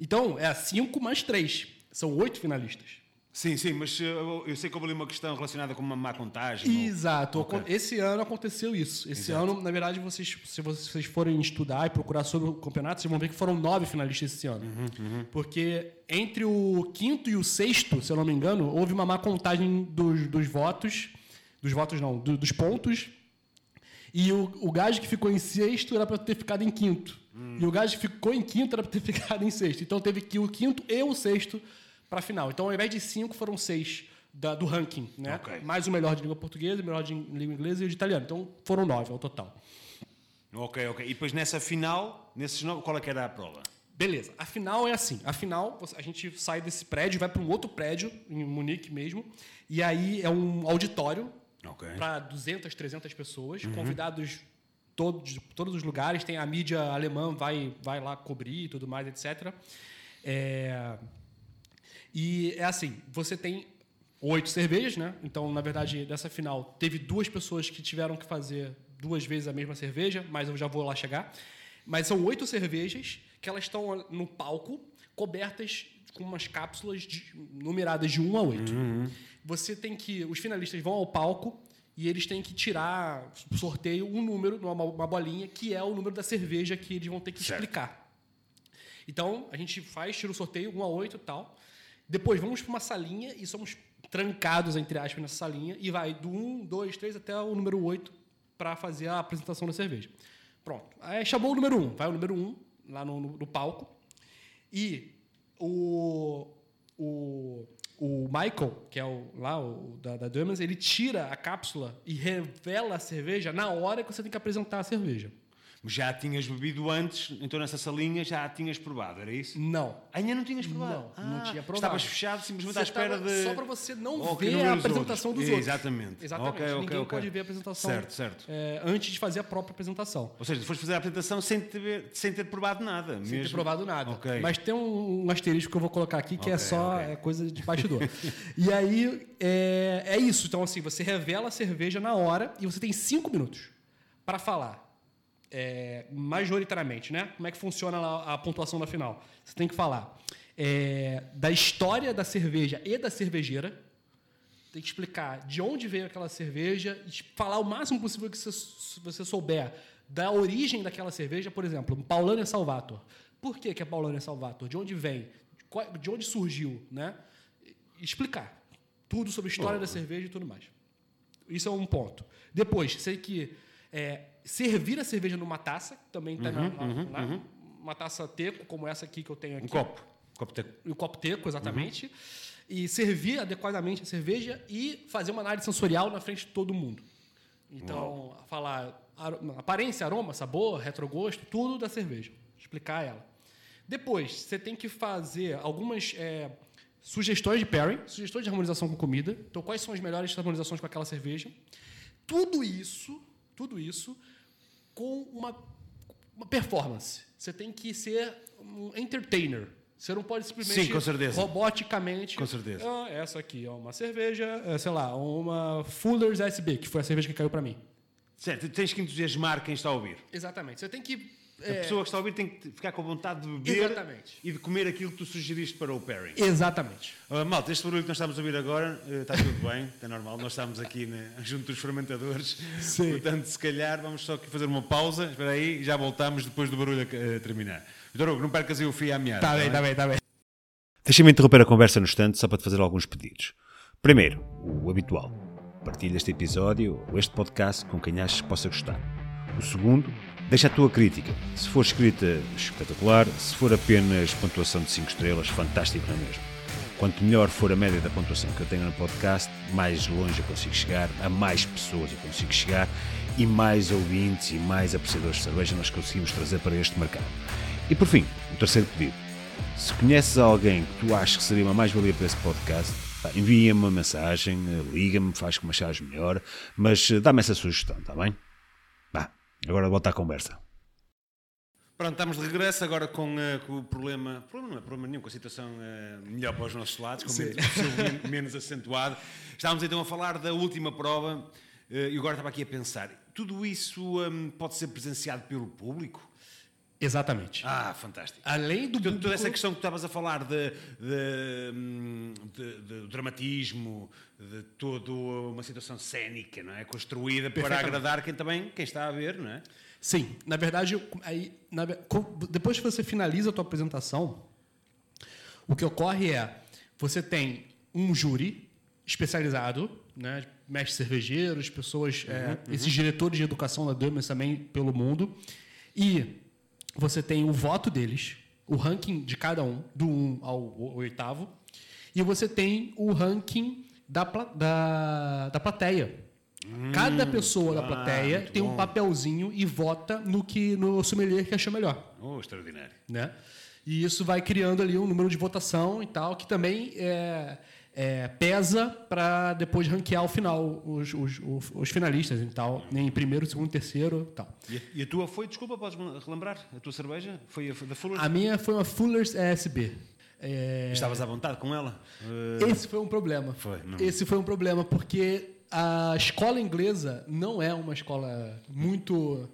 Então, é 5 mais 3. São oito finalistas. Sim, sim, mas uh, eu, eu sei que houve ali uma questão relacionada com uma má contagem. Exato. Ok. Esse ano aconteceu isso. Esse Exato. ano, na verdade, vocês, se vocês forem estudar e procurar sobre o campeonato, vocês vão ver que foram nove finalistas esse ano. Uhum, Porque entre o quinto e o sexto, se eu não me engano, houve uma má contagem dos, dos votos. Dos votos, não, do- dos pontos. E o, o gajo que ficou em sexto era para ter ficado em quinto. Hum. E o que ficou em quinto era para ter ficado em sexto. Então teve que ir o quinto e o sexto para a final. Então, ao invés de cinco, foram seis da- do ranking. Né? Ok. Mais o melhor de língua portuguesa, o melhor de língua inglesa e o de italiano. Então foram nove ao total. Ok, ok. E depois nessa final, nesses nove, qual é que era a prova? Beleza. A final é assim. A final, a gente sai desse prédio, vai para um outro prédio, em Munique mesmo. E aí é um auditório Ok. para 200, 300 pessoas, convidados todos, todos os lugares. Tem a mídia alemã, vai, vai lá cobrir e tudo mais, etc. É, E é assim, você tem oito cervejas, né? Então, na verdade, dessa final, teve duas pessoas que tiveram que fazer duas vezes a mesma cerveja, mas eu já vou lá chegar. Mas são oito cervejas que elas estão no palco, cobertas com umas cápsulas de- numeradas de 1 a 8. Você tem que. Os finalistas vão ao palco e eles têm que tirar, sorteio, um número, uma, uma bolinha, que é o número da cerveja que eles vão ter que Certo. explicar. Então, a gente faz, tira o sorteio, 1 a 8 e tal. Depois vamos para uma salinha e somos trancados, entre aspas, nessa salinha. E vai do 1, 2, 3 até o número 8 para fazer a apresentação da cerveja. Pronto. Aí chamou o número 1. Vai o número 1 lá no, no- no palco. E o, o, o Michael, que é o, lá o, da, da ele tira a cápsula e revela a cerveja na hora que você tem que apresentar a cerveja. Já tinhas bebido antes, então nessa salinha já a tinhas provado, era isso? Não. Ainda não tinhas provado? Não, não tinha provado. Estavas fechado simplesmente Você à espera de... Só para você não ver a apresentação outros. dos outros. Exatamente. Exatamente. Ok, ok, Ninguém ok. pode ver a apresentação Certo, certo. é, antes de fazer a própria apresentação. Ou seja, foste fazer a apresentação sem ter, sem ter provado nada. Sem mesmo. ter provado nada. Ok. Mas tem um, um asterisco que eu vou colocar aqui que é só é coisa de bastidor. e aí é, é isso. Então, assim, você revela a cerveja na hora e você tem cinco minutos para falar. É, majoritariamente, né? Como é que funciona a pontuação da final? Você tem que falar é, da história da cerveja e da cervejeira. Tem que explicar de onde veio aquela cerveja, e falar o máximo possível que você, você souber da origem daquela cerveja. Por exemplo, Paulânia Salvator. Por que, que é Paulânia Salvator? De onde vem? De onde surgiu? Né? Explicar tudo sobre a história da cerveja e tudo mais. Isso é um ponto. Depois, sei que é, servir a cerveja numa taça, também está na, na- na- uma taça teco, como essa aqui que eu tenho aqui Um copo. Copo de... o copo teco, exatamente. E servir adequadamente a cerveja e fazer uma análise sensorial na frente de todo mundo. Então, falar aparência, aroma, sabor, retrogosto, tudo da cerveja. Explicar ela. Depois, você tem que fazer algumas é, sugestões de pairing, sugestões de harmonização com comida. Então, quais são as melhores harmonizações com aquela cerveja? Tudo isso, tudo isso com uma, uma performance. Você tem que ser um entertainer. Você não pode simplesmente Sim, com certeza. roboticamente. Com certeza. "Ah, essa aqui é uma cerveja, é, sei lá, uma Fuller's SB, que foi a cerveja que caiu para mim. Certo, tens que entusiasmar quem está a ouvir. Exatamente. Você tem que A pessoa que está a ouvir tem que ficar com vontade de beber Exatamente. e de comer aquilo que tu sugeriste para o pairing. Exatamente. Uh, malta, este barulho que nós estamos a ouvir agora uh, está tudo bem, está normal. Nós estamos aqui né, junto dos fermentadores. Sim. Portanto, se calhar vamos só aqui fazer uma pausa. Espera aí, já voltamos depois do barulho a, a terminar. Vitor Hugo, não percas aí o fio à meada. Tá bem, tá bem, tá bem. Deixa-me interromper a conversa no instante só para te fazer alguns pedidos. Primeiro, o habitual. Partilha este episódio ou este podcast com quem achas que possa gostar. O segundo, deixa a tua crítica. Se for escrita, espetacular. Se for apenas pontuação de 5 estrelas, fantástico, não é mesmo? Quanto melhor for a média da pontuação que eu tenho no podcast, mais longe eu consigo chegar, a mais pessoas eu consigo chegar e mais ouvintes e mais apreciadores de cerveja nós conseguimos trazer para este mercado. E por fim, o terceiro pedido. Se conheces alguém que tu achas que seria uma mais-valia para esse podcast, envia-me uma mensagem, eh, liga-me, faz como achares melhor, mas eh, dá-me essa sugestão, está bem? Agora volta à conversa. Pronto, estamos de regresso agora com, eh, com o problema, problema não é problema nenhum, com a situação eh, melhor para os nossos lados, com menos, men- menos acentuado. Estávamos então a falar da última prova eh, e agora estava aqui a pensar, tudo isso hum, pode ser presenciado pelo público? Exatamente. Ah, fantástico. Além do Toda, essa questão que tu estavas a falar de, de, de- de dramatismo, de toda uma situação cénica, não é? Construída para agradar quem também, quem está a ver, não é? Sim, na verdade, aí, na depois que você finaliza a tua apresentação, o que ocorre é, você tem um júri especializado, né, mestres cervejeiros, pessoas, é, esses diretores de educação da Dumas também pelo mundo, e você tem o voto deles, o ranking de cada um, do 1 ao o- oitavo, e você tem o ranking da, da, da plateia. Cada pessoa da ah, plateia tem um bom. papelzinho e vota no que no sommelier que achou melhor, Oh, extraordinário. né? E isso vai criando ali um número de votação e tal, que também é, é, pesa para depois ranquear o final, os, os, os, os finalistas e tal, em primeiro, segundo, terceiro e tal. E a, e a tua foi, desculpa, podes relembrar? A tua cerveja? Foi a da Fuller? A minha foi uma Fuller's ESB. É, Estavas à vontade com ela? Eh, Esse foi um problema. Foi, não- Esse foi um problema, porque a escola inglesa não é uma escola muito.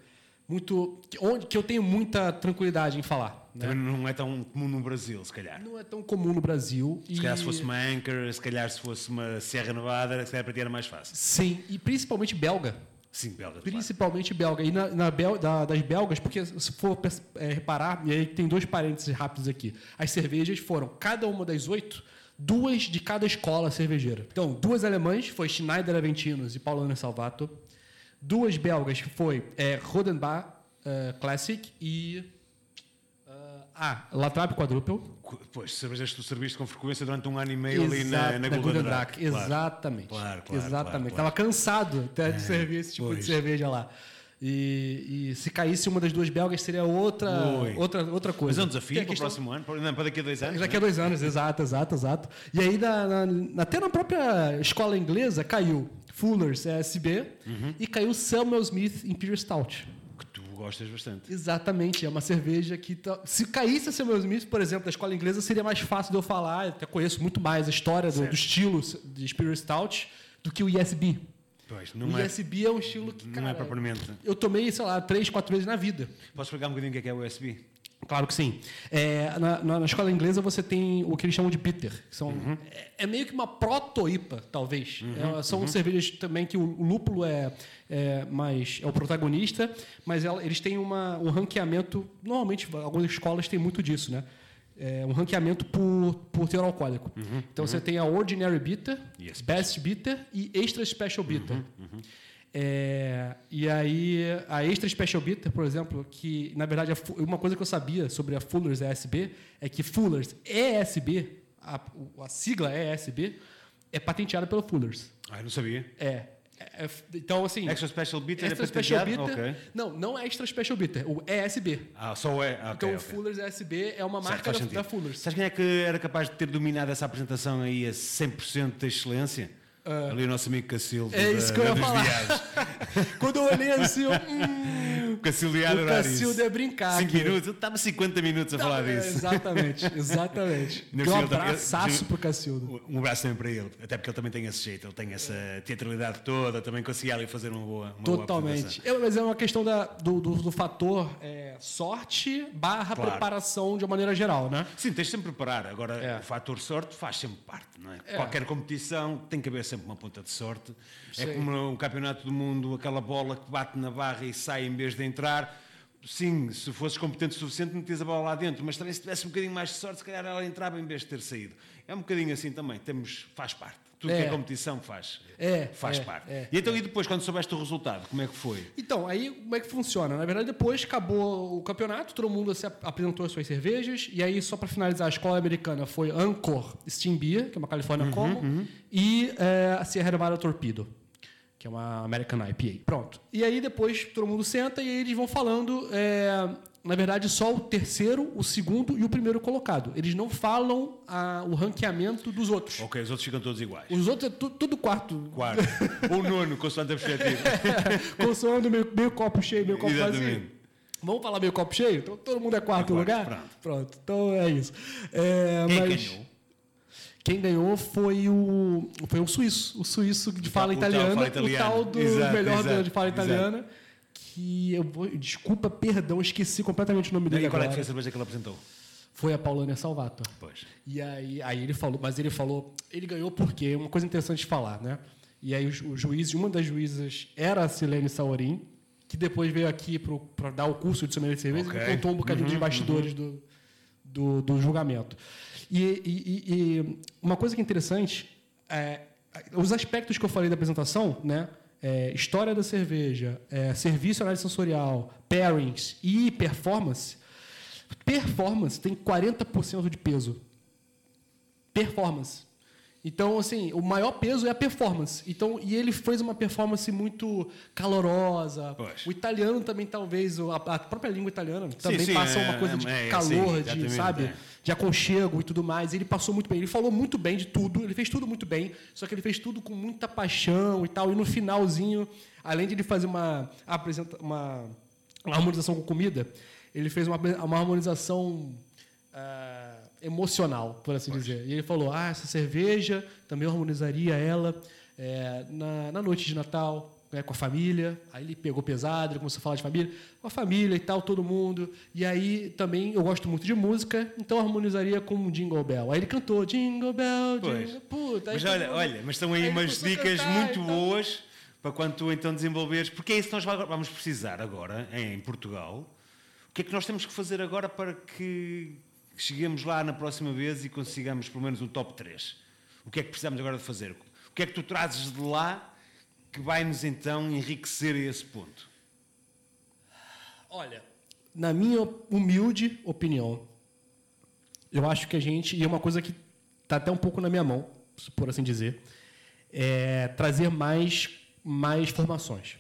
muito onde que eu tenho muita tranquilidade em falar. Né? Também não é tão comum no Brasil, se calhar. Não é tão comum no Brasil. Se e- calhar se fosse uma Anchor, se calhar se fosse uma Serra Nevada, se calhar para ti era mais fácil. Sim, e principalmente belga. Sim, belga. claro. Principalmente belga. E na, na bel, da- das belgas, porque se for é, reparar, e aí tem dois parênteses rápidos aqui. As cervejas foram, cada uma das oito, duas de cada escola cervejeira. Então, duas alemães foi Schneider Aventinos e Paulana Salvato. Duas belgas foi é, Rodenbach eh, Classic e. ah, La Trappe Quadruple. Pois, tu serviste com frequência durante um ano e meio ali na, Exato, na, da Golden Drac. Drac. Claro. Exatamente. Claro, claro, Exatamente. Estava cansado até de servir esse tipo pois. de cerveja lá. E, e se caísse uma das duas belgas seria outra, outra, outra coisa. Mas é um desafio para o questão- próximo ano? Para- Não, para daqui a dois anos? Daqui a dois anos, exato, exato, exato. E aí, na- na- até na própria escola inglesa, caiu Fuller's ESB Uhum. e caiu Samuel Smith Imperial Stout. Gostas bastante. Exatamente, é uma cerveja que. tá- Se caísse a Samuel Smith, por exemplo, da escola inglesa, seria mais fácil de eu falar. Eu até conheço muito mais a história do, do estilo de Imperial Stout do que o ISB. Pois, não o é, ISB é um estilo que, não cara, é propriamente. eu tomei, sei lá, três, quatro vezes na vida. Posso explicar um bocadinho o que é, que é o USB? Claro que sim. É, na, na- escola inglesa você tem o que eles chamam de bitter. Que são, Uhum. é, é meio que uma proto-IPA, talvez. É, são cervejas também que o, o lúpulo é, é mais é o protagonista, mas ela- eles têm uma, um ranqueamento. Normalmente, algumas escolas têm muito disso, né? É, um ranqueamento por, por teor alcoólico. Então você tem a Ordinary Bitter, a Best Bitter e Extra Special Bitter. É, e aí, a Extra Special Bitter, por exemplo, que na verdade uma coisa que eu sabia sobre a Fuller's ESB é que Fuller's ESB, a, o- a sigla ESB, é patenteada pela Fuller's. Ah, eu não sabia. É. É- é- então, assim. Extra Special Bitter Extra é Special? Bitter. Ok. Não, não é Extra Special Bitter, o ESB. Ah, só é. Ah, ok, então, o ok. Fuller's ESB é uma marca da, da Fuller's. Sabes quem é que era capaz de ter dominado essa apresentação aí a 100% da excelência? Ali o nosso amigo Cacildo. É da- isso que eu ia da falar. Quando eu olhei assim, eu, hum, O Cacildo é brincar. 5 minutos, eu estava 50 minutos a Não, falar é, disso. Exatamente, exatamente. Um abraçaço sim. pro Cacildo. Um abraço também para ele, até porque ele também tem esse jeito, ele tem essa teatralidade toda, também conseguia ali fazer uma boa. Uma boa Totalmente. apresentação. É, mas é uma questão da- do, do, do fator é, sorte barra Claro. preparação de uma maneira geral, né? Sim, tens de sempre preparar. Agora, É. o fator sorte faz sempre parte, não é? É. Qualquer competição tem que haver sempre uma ponta de sorte. É Sim. como um campeonato do mundo, aquela bola que bate na barra e sai em vez de entrar. Sim, se fosses competente o suficiente, metias a bola lá dentro, mas também se tivesse um bocadinho mais de sorte, se calhar ela entrava em vez de ter saído. É um bocadinho assim também, temos, faz parte. Tudo É. que é competição faz. É, faz é, parte. é, e então, e depois, quando soubeste o resultado, como é que foi? Então, aí como é que funciona? Na verdade, depois acabou o campeonato, todo mundo se ap- apresentou as suas cervejas, e aí, só para finalizar, a escola americana foi Anchor Steam Beer, que é uma California Common, e é, a Sierra Nevada Torpedo, que é uma American IPA. Pronto. E aí, depois, todo mundo senta e aí eles vão falando, é, na verdade, só o terceiro, o segundo e o primeiro colocado. Eles não falam a- o ranqueamento dos outros. Ok, os outros ficam todos iguais. Os outros é tu- tudo quarto, Quarto. Ou nono, consoante a perspectiva. consoando meio, meio copo cheio, meio copo Exatamente. vazio. Vamos falar meio copo cheio? Então, todo mundo é quarto É quarto, lugar? pronto. Pronto, então é isso. É, mas ganhou? Quem ganhou foi o, foi o suíço. O suíço de fala o italiana. fala O tal do Exato, melhor exato, de fala exato. italiana. Que eu vou. Desculpa, perdão, esqueci completamente o nome dele E qual é a cerveja que ele apresentou? Foi a Paulânia Salvato. Pois. E aí, aí ele falou, mas ele falou, ele ganhou porque uma coisa interessante de falar, né? E aí o, ju- o juiz, uma das juízas era a Silene Saurin, que depois veio aqui para dar o curso de sommelier de cerveja Ok. e contou um bocadinho dos bastidores do, do, do julgamento. E, e- e- uma coisa que é interessante, é, os aspectos que eu falei da apresentação, né? É, história da cerveja, é, serviço análise sensorial, pairings e performance. Performance tem 40% de peso. Performance. Então, assim, o maior peso é a performance. Então, e ele fez uma performance muito calorosa. Pois. O italiano também, talvez, a, a própria língua italiana também sim, passa é, uma coisa de é, calor, sim, de, sabe? é. De aconchego e tudo mais. Ele passou muito bem. Ele falou muito bem de tudo. Ele fez tudo muito bem. Só que ele fez tudo com muita paixão e tal. E no finalzinho, além de ele fazer uma, apresenta, uma, uma harmonização com comida, ele fez uma, uma harmonização ah, emocional, por assim dizer. E ele falou: ah, essa cerveja também eu harmonizaria ela eh, na, na noite de Natal. né, com a família, aí ele pegou pesado, ele começou a falar de família, com a família e tal, todo mundo. E aí também eu gosto muito de música, então eu harmonizaria com um Jingle Bell. Aí ele cantou Jingle Bell, Pois. Jingle Puta, aí Mas olha, mundo- olha, mas estão aí ele umas dicas muito e tal. boas para quando tu então desenvolveres, porque é isso que nós va- vamos precisar agora em Portugal. O que é que nós temos que fazer agora para que cheguemos lá na próxima vez e consigamos pelo menos um top 3? O que é que precisamos agora de fazer? O que é que tu trazes de lá que vai-nos então enriquecer a esse ponto? Olha, na minha humilde opinião, eu acho que a gente, e é uma coisa que está até um pouco na minha mão, por assim dizer, é trazer mais, mais formações.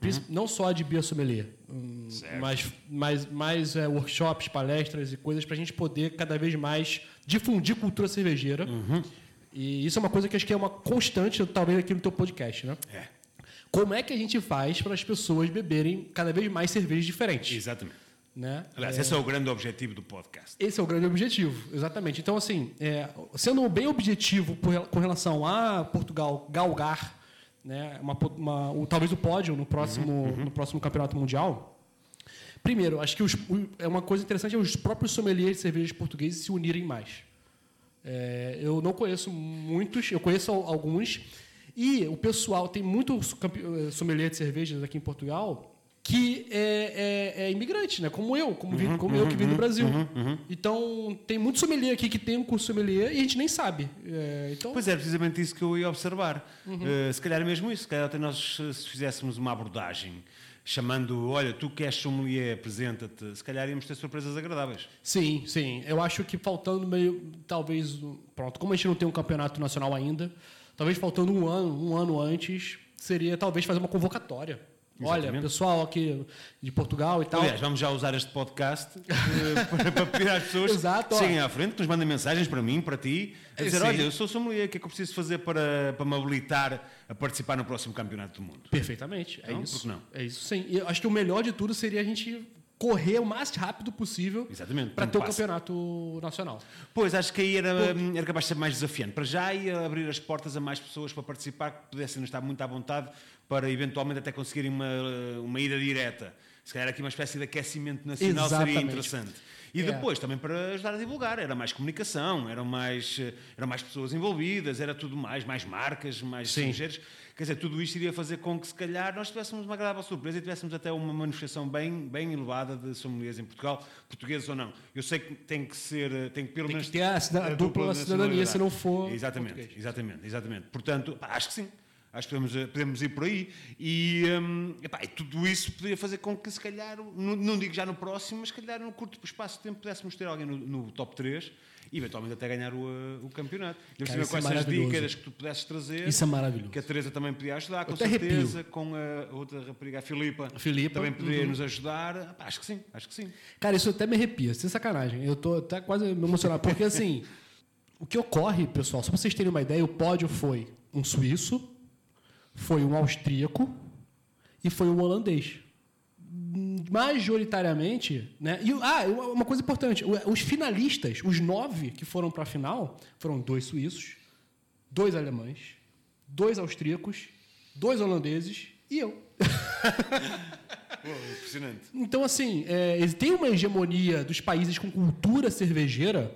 Princi- Não só de Bia Sommelier, hum, Certo. mas mais, é, workshops, palestras e coisas para a gente poder cada vez mais difundir cultura cervejeira. E isso é uma coisa que acho que é uma constante, talvez, aqui no teu podcast, né? É, Como é que a gente faz para as pessoas beberem cada vez mais cervejas diferentes? exatamente. Né? Aliás, esse é o grande objetivo do podcast. Esse é o grande objetivo, exatamente. Então, assim, é, sendo bem objetivo por com relação a Portugal galgar, né, uma, uma- talvez o pódio no próximo, no próximo campeonato mundial. Primeiro, acho que os- é uma coisa interessante é os próprios sommeliers de cervejas portugueses se unirem mais. É, eu não conheço muitos, eu conheço al- alguns. E o pessoal, tem muitos eh, sommelier de cervejas aqui em Portugal que é, é- é imigrante, né? Como eu, como, vim- como eu que vim do Brasil. Então, tem muito sommelier aqui que tem um curso sommelier e a gente nem sabe. É, então, Pois é, precisamente isso que eu ia observar. Uhum. Eh, se calhar é mesmo isso. Se calhar até nós, se fizéssemos uma abordagem chamando, olha, tu que és sommelier, apresenta-te, se calhar íamos ter surpresas agradáveis. Sim, sim. Eu acho que faltando meio, talvez, pronto, como a gente não tem um campeonato nacional ainda, talvez faltando um ano, um ano antes, seria talvez fazer uma convocatória. Olha, Exatamente. pessoal aqui de Portugal e tal. Aliás, vamos já usar este podcast eh, para, para pedir às pessoas Exato, que ó. cheguem à frente, que nos mandem mensagens para mim, para ti, a dizer: Sim. Olha, eu sou sommelier, o que é que eu preciso fazer para, para me habilitar a participar no próximo campeonato do mundo? Perfeitamente, é Não, isso. por que não? É isso, sim. E eu acho que o melhor de tudo seria a gente correr o mais rápido possível Exatamente, para ter o campeonato nacional. Pois, acho que aí era, era capaz de ser mais desafiante. Para já ia abrir as portas a mais pessoas para participar que pudessem estar muito à vontade para eventualmente até conseguirem uma, uma ida direta. Se calhar aqui uma espécie de aquecimento nacional seria Exatamente. interessante. E É. depois também para ajudar a divulgar, era mais comunicação, eram mais, eh, eram mais pessoas envolvidas, era tudo mais, mais marcas, mais Sim. estrangeiros. Quer dizer, tudo isto iria fazer com que se calhar nós tivéssemos uma agradável surpresa e tivéssemos até uma manifestação bem, bem elevada de sommeliers em Portugal, portugueses ou não. Eu sei que tem que ser, eh, tem que pelo Tem menos que ter a cida- a dupla cidadania, se não for Exatamente, português. exatamente, exatamente. Portanto, pá, acho que sim. Acho que podemos, eh, podemos ir por aí. E, hum, epá, e tudo isso poderia fazer com que, se calhar, não, não digo já no próximo, mas se calhar no curto espaço de tempo pudéssemos ter alguém no, no top 3 e eventualmente até ganhar o, eh, o campeonato. Isso com é essas maravilhoso. dicas que tu pudesses trazer, Isso é maravilhoso. que a Teresa também podia ajudar, com certeza, com a outra rapariga, a Filipa, A Filipa, também poderia uhum. nos ajudar. Pá, acho que sim, acho que sim. Cara, isso até me arrepia, sem sacanagem. Eu tô até quase me emocionado. Porque, assim, o que ocorre, pessoal, só pra vocês terem uma ideia, o pódio foi um suíço, foi um austríaco e foi um holandês. Majoritariamente, né? E, ah, uma coisa importante: os finalistas, os nove que foram para a final, foram dois suíços, dois alemães, dois austríacos, dois holandeses e eu. Impressionante. Então, assim, é, tem uma hegemonia dos países com cultura cervejeira.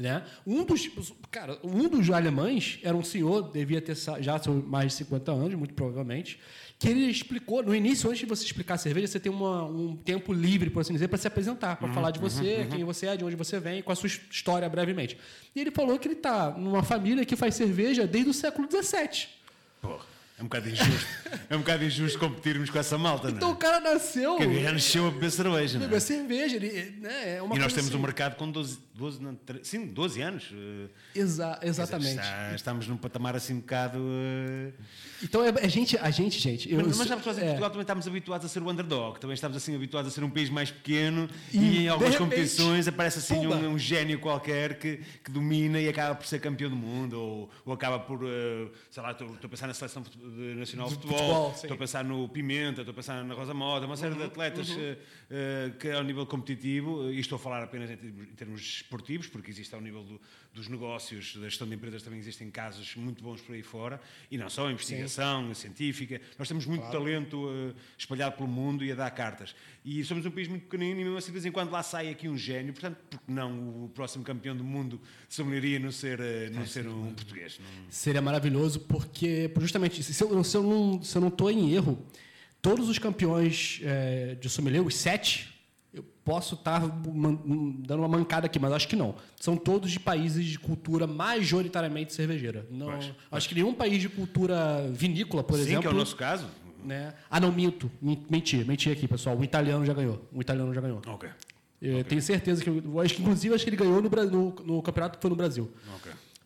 Né? Um dos, cara, um dos alemães era um senhor, devia ter já mais de 50 anos, muito provavelmente, que ele explicou, no início, antes de você explicar a cerveja, você tem uma- um tempo livre, por assim dizer, para se apresentar, para falar de você, quem você é, de onde você vem, com a sua his- história brevemente. E ele falou que ele está numa família que faz cerveja desde o século XVII. Porra, é um bocado injusto. é um bocado injusto competirmos com essa malta, Então não o cara nasceu. é? Que já nasceu a beber cerveja, não é? Beber cerveja, ele, né, é uma E nós temos assim. um mercado com 12, 12 não, sim, 12 anos. eh, Exa- exatamente. está- estamos num patamar assim um bocado. eh, Então, é, a gente, a gente, gente. Eu, mas mas em é, Portugal também estamos habituados a ser o underdog, também estamos assim habituados a ser um país mais pequeno E, e, em algumas repente, competições aparece assim um, um gênio qualquer que, que domina e acaba por ser campeão do mundo ou, ou acaba por, eh, sei lá, estou estou a pensar na seleção de- nacional de futebol, futebol. Uhum, estou a pensar no Pimenta, estou a pensar na Rosa Moda, uma série de atletas eh, eh, que ao nível competitivo, e estou a falar apenas em termos, em termos esportivos, porque existe ao nível do- dos negócios, da gestão de empresas, também existem casos muito bons por aí fora, e não só a investigação científica. Nós temos muito talento eh, espalhado pelo mundo e a dar cartas. E somos um país muito pequenino e mesmo assim de vez em quando lá sai aqui um gênio, portanto, porque não o próximo campeão do mundo de sommelier não ser, eh, não ser um português? Não- Seria maravilhoso, porque, por justamente se eu, se se eu não estou em erro, todos os campeões é, de sommelier, os sete, eu posso estar dando uma mancada aqui, mas acho que não. São todos de países de cultura majoritariamente cervejeira. Não, acho que nenhum país de cultura vinícola, por Sim, exemplo. que é o nosso caso. né? Ah, não, minto. Men- Menti, menti aqui, pessoal. O italiano já ganhou. O italiano já ganhou. Ok. Eu tenho certeza que. acho que, inclusive, acho que ele ganhou no, no, no campeonato que foi no Brasil.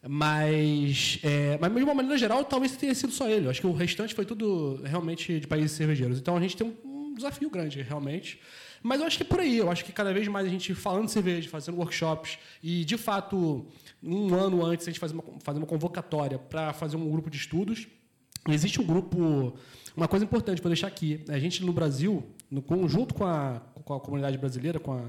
Mas, é, mas de uma maneira geral, talvez tenha sido só ele. Eu acho que o restante foi tudo realmente de países cervejeiros. Então a gente tem um, um desafio grande, realmente. Mas eu acho que é por aí. Eu acho que cada vez mais a gente falando de cerveja, fazendo workshops e, de fato, um ano antes a gente fazer uma, fazer uma convocatória para fazer um grupo de estudos. Existe um grupo. Uma coisa importante para deixar aqui: a gente no Brasil, no conjunto com a, com a comunidade brasileira, com a,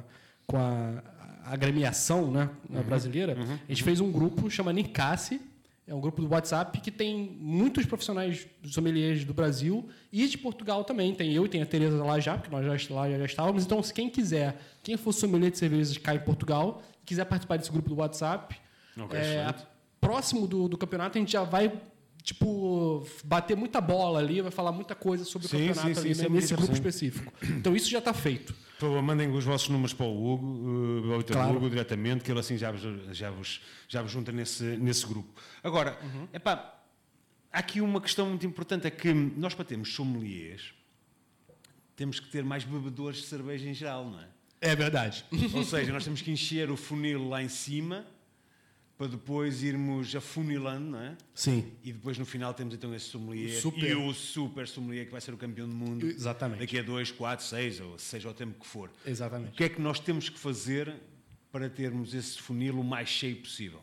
com a agremiação né, brasileira, a gente fez um grupo chama Nicasse. É um grupo do WhatsApp que tem muitos profissionais sommeliers do Brasil e de Portugal também. Tem eu e tem a Tereza lá já, porque nós já, lá já estávamos. Então, se quem quiser, quem for sommelier de cervejas cá em Portugal, quiser participar desse grupo do WhatsApp, Ok, é, excelente. próximo do, do campeonato, a gente já vai tipo bater muita bola ali, vai falar muita coisa sobre Sim, o campeonato sim, sim, ali, né, é muito nesse grupo específico. Então isso já está feito. Favor, mandem os vossos números para o Hugo, uh, Vitor Claro. Hugo diretamente, que ele assim já vos, já vos, já vos junta nesse, nesse grupo. Agora, epá, há aqui uma questão muito importante, é que nós para termos sommeliers, temos que ter mais bebedores de cerveja em geral, não é? É verdade. Ou seja, nós temos que encher o funil lá em cima para depois irmos afunilando, não é? Sim. E depois no final temos então esse sommelier O super. e o super sommelier que vai ser o campeão do mundo Exatamente. daqui a 2, 4, 6 ou seja o tempo que for. O Exatamente. que é que nós temos que fazer para termos esse funil o mais cheio possível?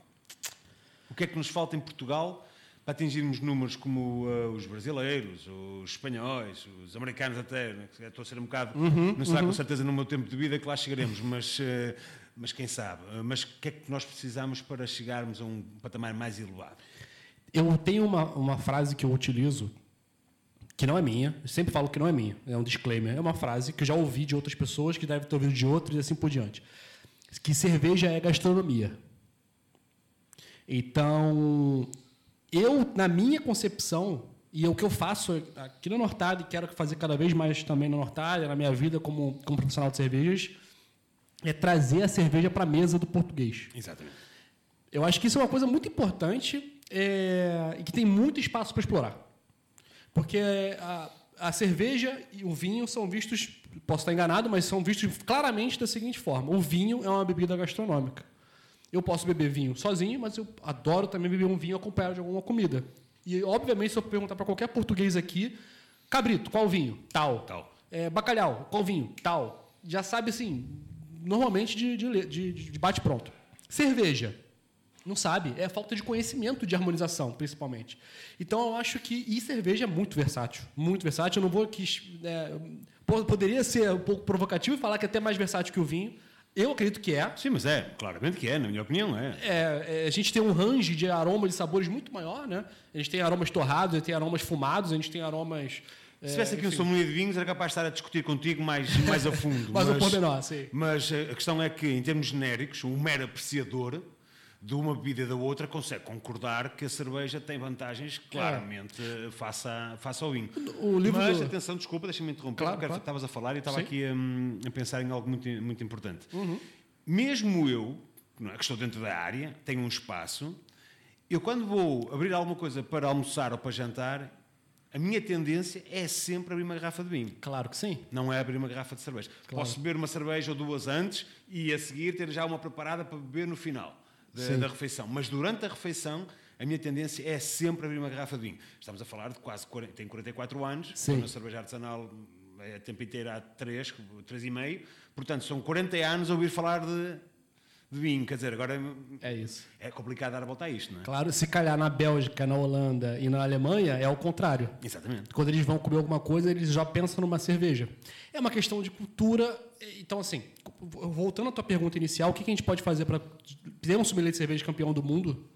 O que é que nos falta em Portugal para atingirmos números como uh, os brasileiros, os espanhóis, os americanos até, né, estou a ser um bocado, não será com certeza no meu tempo de vida que lá chegaremos, mas, uh, mas quem sabe. Uh, Mas o que é que nós precisamos para chegarmos a um patamar mais elevado? Eu tenho uma, uma frase que eu utilizo, que não é minha, eu sempre falo que não é minha, é um disclaimer. É uma frase que eu já ouvi de outras pessoas, que devem ter ouvido de outras e assim por diante. Que cerveja é gastronomia. Então, eu, na minha concepção, e o que eu faço aqui na Nortada, e quero fazer cada vez mais também na Nortada, na minha vida como, como profissional de cervejas, é trazer a cerveja para a mesa do português. Exatamente. Eu acho que isso é uma coisa muito importante é, e que tem muito espaço para explorar. Porque a, a cerveja e o vinho são vistos, posso estar enganado, mas são vistos claramente da seguinte forma: o vinho é uma bebida gastronômica. Eu posso beber vinho sozinho, mas eu adoro também beber um vinho acompanhado de alguma comida. E, obviamente, se eu perguntar para qualquer português aqui, cabrito, qual vinho? Tal. Tal. É, bacalhau, qual vinho? Tal. Já sabe, assim, normalmente de, de, de, de bate-pronto. Cerveja. Não sabe. É falta de conhecimento de harmonização, principalmente. Então, eu acho que. E cerveja é muito versátil. Muito versátil. Eu não vou aqui. É, po- poderia ser um pouco provocativo e falar que é até mais versátil que o vinho. Eu acredito que é. Sim, mas é, claramente que é, na minha opinião, é. É, é, a gente tem um range de aromas e sabores muito maior, né? A gente tem aromas torrados, a gente tem aromas fumados, a gente tem aromas. É, Se tivesse aqui um sommelier de vinhos, era capaz de estar a discutir contigo mais, mais a fundo. Um pormenor, sim. Mas eh, a questão é que, em termos genéricos, um mero apreciador de uma bebida e da outra consegue concordar que a cerveja tem vantagens claramente eh, face, a, face ao vinho. O livro Mas, do- atenção, desculpa, deixa-me interromper, Claro, porque claro. estavas a falar e estava Sim. aqui hum, a pensar em algo muito, muito importante. Uhum. Mesmo eu, é, que estou dentro da área, tenho um espaço, eu quando vou abrir alguma coisa para almoçar ou para jantar, a minha tendência é sempre abrir uma garrafa de vinho. Claro que sim. Não é abrir uma garrafa de cerveja. Posso beber uma cerveja ou duas antes e a seguir ter já uma preparada para beber no final da, da refeição. Mas durante a refeição, a minha tendência é sempre abrir uma garrafa de vinho. Estamos a falar de quase 40, tenho 44 anos, Sim. na cerveja artesanal é, a tempo inteiro há 3, 3 e meio, portanto são 40 anos a ouvir falar de, de vinho. Quer dizer, agora É isso. é complicado dar a volta a isto, não é? Claro, se calhar na Bélgica, na Holanda e na Alemanha é o contrário. Exatamente. Quando eles vão comer alguma coisa, eles já pensam numa cerveja. É uma questão de cultura. Então, assim, voltando à tua pergunta inicial, o que a gente pode fazer para ter um sommelier de cerveja campeão do mundo?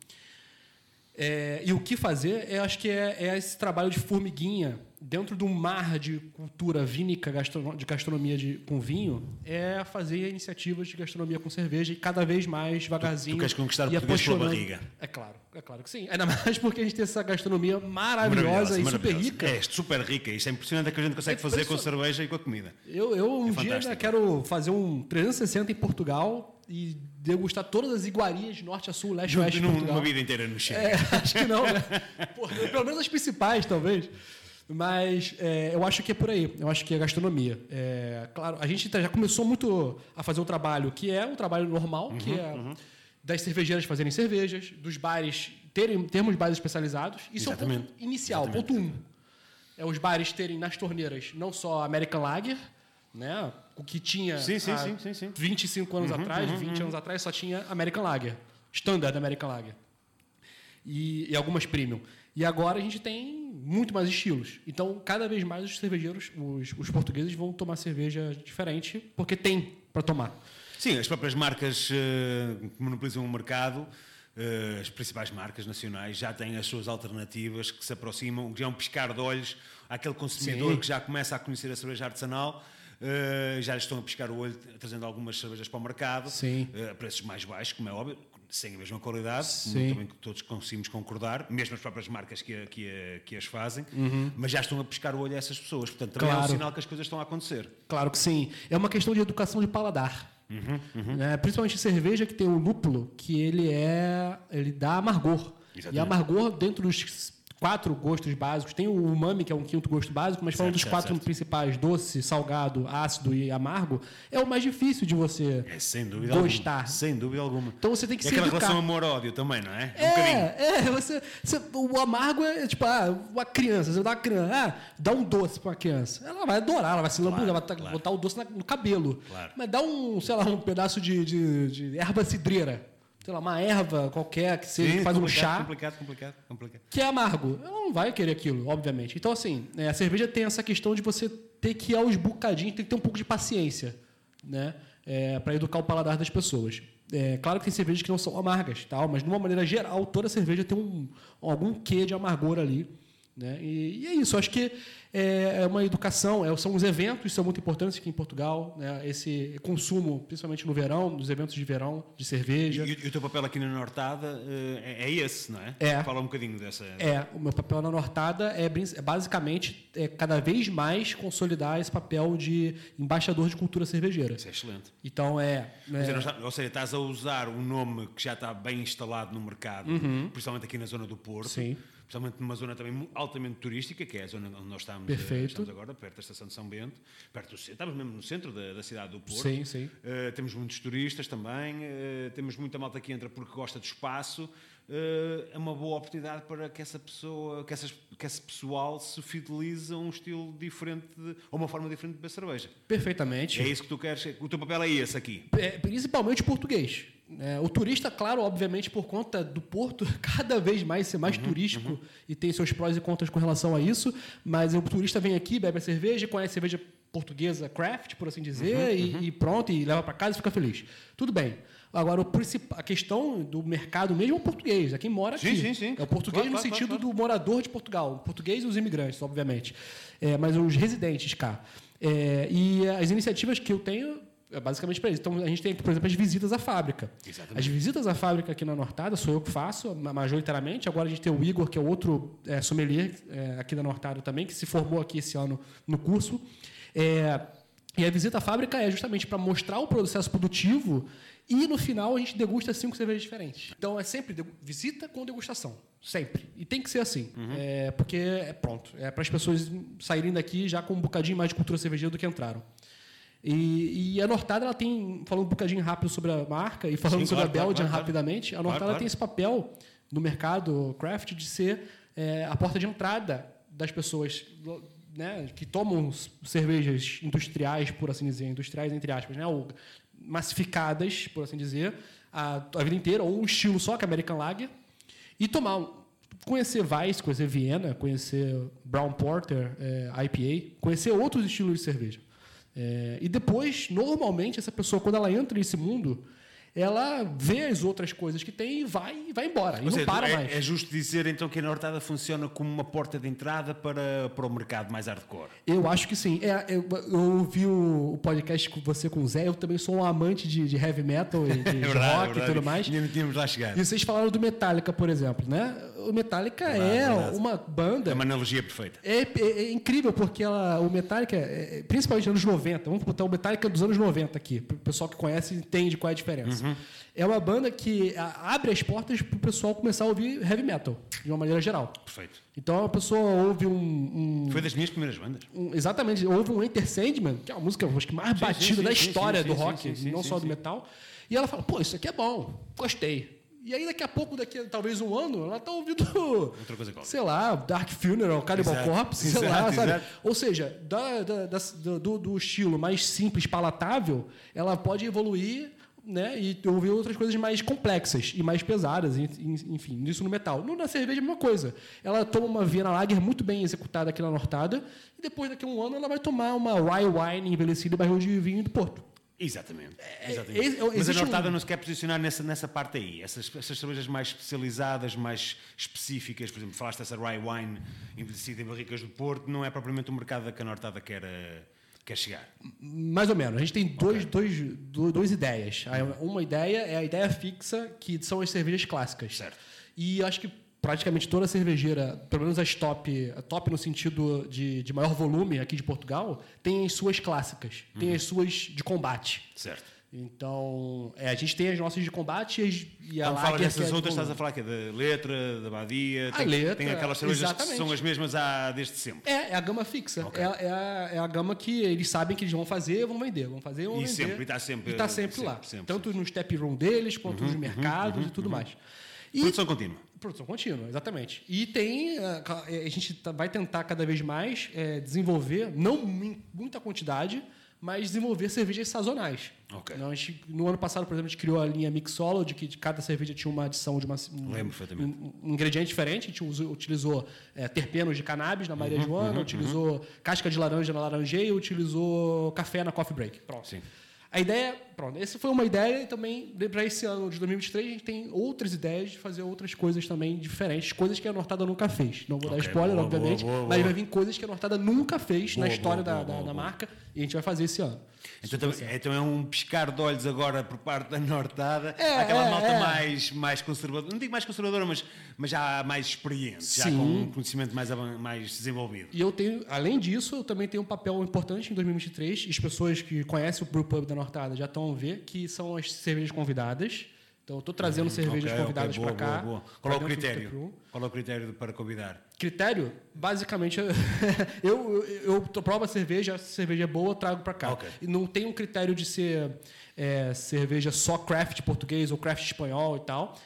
É, e o que fazer, eu acho que é, é esse trabalho de formiguinha dentro de um mar de cultura vínica, de gastronomia de, com vinho, é fazer iniciativas de gastronomia com cerveja e cada vez mais devagarzinho. tu queres conquistar o e português pela barriga. É claro, é claro que sim. Ainda mais porque a gente tem essa gastronomia maravilhosa, e super maravilhosa. rica. É, super rica. Isto é impressionante que a gente consegue É fazer com a cerveja e com a comida. Eu, eu um É dia ainda quero fazer um 360 em Portugal e degustar todas as iguarias norte a sul, leste a oeste. Numa vida inteira no chega. É, acho que não, né? Pelo menos as principais, talvez. Mas é, eu acho que é por aí. Eu acho que é gastronomia. É, claro, a gente tá- já começou muito a fazer um trabalho que é um trabalho normal, que Uhum, é das cervejeiras fazerem cervejas, dos bares terem termos bares especializados. Isso é o ponto Exatamente. inicial, Exatamente. ponto um. É os bares terem nas torneiras não só American Lager, né? O que tinha Sim, sim, sim, sim, sim. 25 anos atrás, 20 anos atrás, só tinha American Lager. Standard American Lager e, e algumas premium. E agora a gente tem muito mais estilos. Então, cada vez mais os cervejeiros, os, os portugueses vão tomar cerveja diferente, porque tem para tomar. Sim, as próprias marcas eh, que monopolizam o mercado, eh, as principais marcas nacionais, já têm as suas alternativas que se aproximam, que já é um piscar de olhos àquele consumidor Sim. que já começa a conhecer a cerveja artesanal. eh, já lhes estão a piscar o olho, trazendo algumas cervejas para o mercado, Sim. a preços mais baixos, como é óbvio, sem a mesma qualidade, Sim. também que todos conseguimos concordar, mesmo as próprias marcas que, a- que, a- que as fazem, mas já estão a piscar o olho a essas pessoas. Portanto, também é Uhum. Claro. um sinal que as coisas estão a acontecer. Claro que sim. É uma questão de educação de paladar. Uhum, Né? Principalmente cerveja que tem o lúpulo, que ele é. ele dá amargor. E Exatamente. amargor dentro dos quatro gostos básicos. Tem o umami, que é um quinto gosto básico, mas falando Certo, dos certo, quatro certo. principais, doce, salgado, ácido e amargo, é o mais difícil de você É, sem dúvida gostar. alguma. Sem dúvida alguma. Então você tem que é se aquela educar. relação amor-ódio também, não é? Um bocadinho. É, é, você, você- o amargo é tipo, ah, uma criança, você dá uma criança, ah, dá um doce pra uma criança. Ela vai adorar, ela vai se lambujar, ela vai claro. botar o doce no cabelo. Claro. Mas dá um, sei lá, um pedaço de, de, de erva cidreira. Sei lá, uma erva qualquer que seja, Sim, que faz um chá, Complicado, complicado, complicado. que é amargo. Ela não vai querer aquilo, obviamente. Então, assim, é, a cerveja tem essa questão de você ter que ir aos bocadinhos, tem que ter um pouco de paciência, né? É, para educar o paladar das pessoas. É, claro que tem cervejas que não são amargas, tal, mas de uma maneira geral, toda cerveja tem um, algum quê de amargor ali. Né? E, e é isso, acho que é, é uma educação, é, são os eventos, são muito importantes aqui em Portugal, né? esse consumo, principalmente no verão, nos eventos de verão, de cerveja. E, e o teu papel aqui na Nortada eh, é, é esse, não é? É. Fala um bocadinho dessa. É, o meu papel na Nortada é, é basicamente é, cada vez mais consolidar esse papel de embaixador de cultura cervejeira. Isso é excelente. Então é. É ou seja, estás a usar um nome que já está bem instalado no mercado, principalmente aqui na zona do Porto, Uhum. Sim. Principalmente numa zona também altamente turística, que é a zona onde nós estamos, eh, Perfeito. estamos agora, perto da estação de São Bento, perto do, estamos mesmo no centro da, da cidade do Porto. Sim, sim. Eh, temos muitos turistas também, eh, temos muita malta que entra porque gosta de espaço. Eh, é uma boa oportunidade para que essa pessoa, que, essas, que esse pessoal se fidelize a um estilo diferente, de, a uma forma diferente de beber cerveja. perfeitamente. É isso que tu queres, o teu papel é esse aqui. É, principalmente português. É, o turista, claro, obviamente, por conta do Porto, cada vez mais ser Uhum, mais turístico e tem seus prós e contras com relação a isso. Mas o turista vem aqui, bebe a cerveja, conhece cerveja portuguesa craft, por assim dizer, Uhum, e, e pronto, e leva para casa e fica feliz. Tudo bem. Agora, a questão do mercado mesmo é o português, é quem mora Sim, aqui. sim, sim. É o português Claro, no claro, sentido claro, do morador de Portugal. O português e os imigrantes, obviamente. É, mas os residentes cá. É, e as iniciativas que eu tenho é basicamente para isso. Então, a gente tem, por exemplo, as visitas à fábrica. Exatamente. As visitas à fábrica aqui na Nortada sou eu que faço, ma- majoritariamente. Agora a gente tem o Igor, que é outro é, sommelier é, aqui da Nortada também, que se formou aqui esse ano no curso. É, e a visita à fábrica é justamente para mostrar o processo produtivo e no final a gente degusta cinco cervejas diferentes. Então é sempre visita com degustação. Sempre. E tem que ser assim. É, porque é pronto. É para as pessoas saírem daqui já com um bocadinho mais de cultura cervejeira do que entraram. E, e a Nortada, ela tem, falando um bocadinho rápido sobre a marca e falando Sim, sobre claro, a Belgian claro, claro. rapidamente, a Nortada tem esse papel no mercado craft de ser é, a porta de entrada das pessoas né, que tomam cervejas industriais, por assim dizer, industriais entre aspas, né, ou massificadas, por assim dizer, a, a vida inteira, ou um estilo só, que é American Lager, e tomar conhecer Weiss, conhecer Viena, conhecer Brown Porter, é, IPA, conhecer outros estilos de cerveja. É, e depois, normalmente, essa pessoa, quando ela entra nesse mundo, ela vê as outras coisas que tem e vai, e vai embora. E Ou não seja, para é, mais. é justo dizer então que a Nortada funciona como uma porta de entrada para, para o mercado mais hardcore. Eu acho que sim. É, eu, eu ouvi o, podcast com você com o Zé, eu também sou um amante de, de heavy metal e de, de rock e tudo mais. Ainda não tínhamos lá chegado. E vocês falaram do Metallica, por exemplo, né? O Metallica é verdade. uma banda. É uma analogia perfeita. É, é- é incrível porque ela, o Metallica, é- é- principalmente nos anos 90, vamos botar o Metallica dos anos 90 aqui, o pessoal que conhece entende qual é a diferença. Uhum. É uma banda que abre as portas para o pessoal começar a ouvir heavy metal, de uma maneira geral. Perfeito. Então a pessoa ouve um. um- Foi das minhas primeiras bandas. um- exatamente, ouve um Enter Sandman, que é a música acho que mais Sim, batida sim, da sim, história sim, do rock, não só do metal. E ela fala, pô, isso aqui é bom, gostei. E aí, daqui a pouco, daqui a talvez um ano, ela tá ouvindo, Outra coisa qualquer. sei lá, Dark Funeral, Cannibal Exato, Corpse, sei lá, exato, sabe? exato. Ou seja, da- da- da- do, do estilo mais simples, palatável, ela pode evoluir né, e ouvir outras coisas mais complexas e mais pesadas, en- en- enfim, isso no metal. No, na cerveja, a mesma coisa. Ela toma uma Viena Lager muito bem executada aqui na Nortada e depois, daqui a um ano, ela vai tomar uma Rye Wine envelhecida em barril de vinho do Porto. Exatamente. É, exatamente. é, Mas a Nortada um- não se quer posicionar nessa, nessa parte aí. Essas, essas cervejas mais especializadas, mais específicas, por exemplo, falaste dessa Rye Wine envelhecida em barricas do Porto, não é propriamente o mercado que a Nortada quer, eh, quer chegar. Mais ou menos. A gente tem dois, dois, do- duas ideias. Uma ideia é a ideia fixa, que são as cervejas clássicas. Certo. E acho que praticamente toda cervejeira, pelo menos as top, a top no sentido de, de maior volume aqui de Portugal, tem as suas clássicas, tem as suas de combate. Certo. Então, é, a gente tem as nossas de combate e a Quando fala dessas é outras, estás a falar que é da letra, da badia, A tem, letra, tem aquelas cervejas que são as mesmas há, desde sempre. É, é a gama fixa. Ok. É, a- é a, é a gama que eles sabem que eles vão fazer, vão vender, vão fazer, vão E vender. sempre, e tá sempre- E tá sempre, sempre, lá. sempre, Tanto no step room deles, quanto nos mercados e tudo mais. E Produção contínua. Produção contínua, exatamente. E tem. ca- eh, A gente tá- vai tentar cada vez mais eh, desenvolver, não em muita quantidade, mas desenvolver cervejas sazonais. Ok. Então, gente- no ano passado, por exemplo, a gente criou a linha Mixology, que de cada cerveja tinha uma adição de uma, um, Lembro perfeitamente. um ingrediente diferente. A gente usou- utilizou eh, terpenos de cannabis na Maria Joana, utilizou casca de laranja na laranjeia, utilizou café na coffee break. Pronto. Sim. A ideia, pronto, essa foi uma ideia e também para esse ano de 2023 a gente tem outras ideias de fazer outras coisas também diferentes, coisas que a Nortada nunca fez. Não vou dar Ok, spoiler, boa, obviamente, boa, boa, mas vai vir coisas que a Nortada nunca fez na história da, da- da marca e a gente vai fazer esse ano. Então, também- então é um piscar de olhos agora por parte da Nortada. É, aquela é, malta é. mais, mais conservadora. Não digo mais conservadora, mas, mas já mais experiente, já Sim. com um conhecimento mais, mais desenvolvido. E eu tenho, além disso, eu também tenho um papel importante em 2023. E as pessoas que conhecem o Brewpub da Nortada já estão a ver que são as cervejas convidadas. Então, eu estou trazendo cervejas Hum, Ok, ok, convidadas boa, para cá. boa, Qual é o critério? Qual é o critério para convidar? Critério, basicamente, eu, eu, eu provo a cerveja, se a cerveja é boa, eu trago para cá. Ok. E não tem um critério de ser é, cerveja só craft português ou craft espanhol e tal.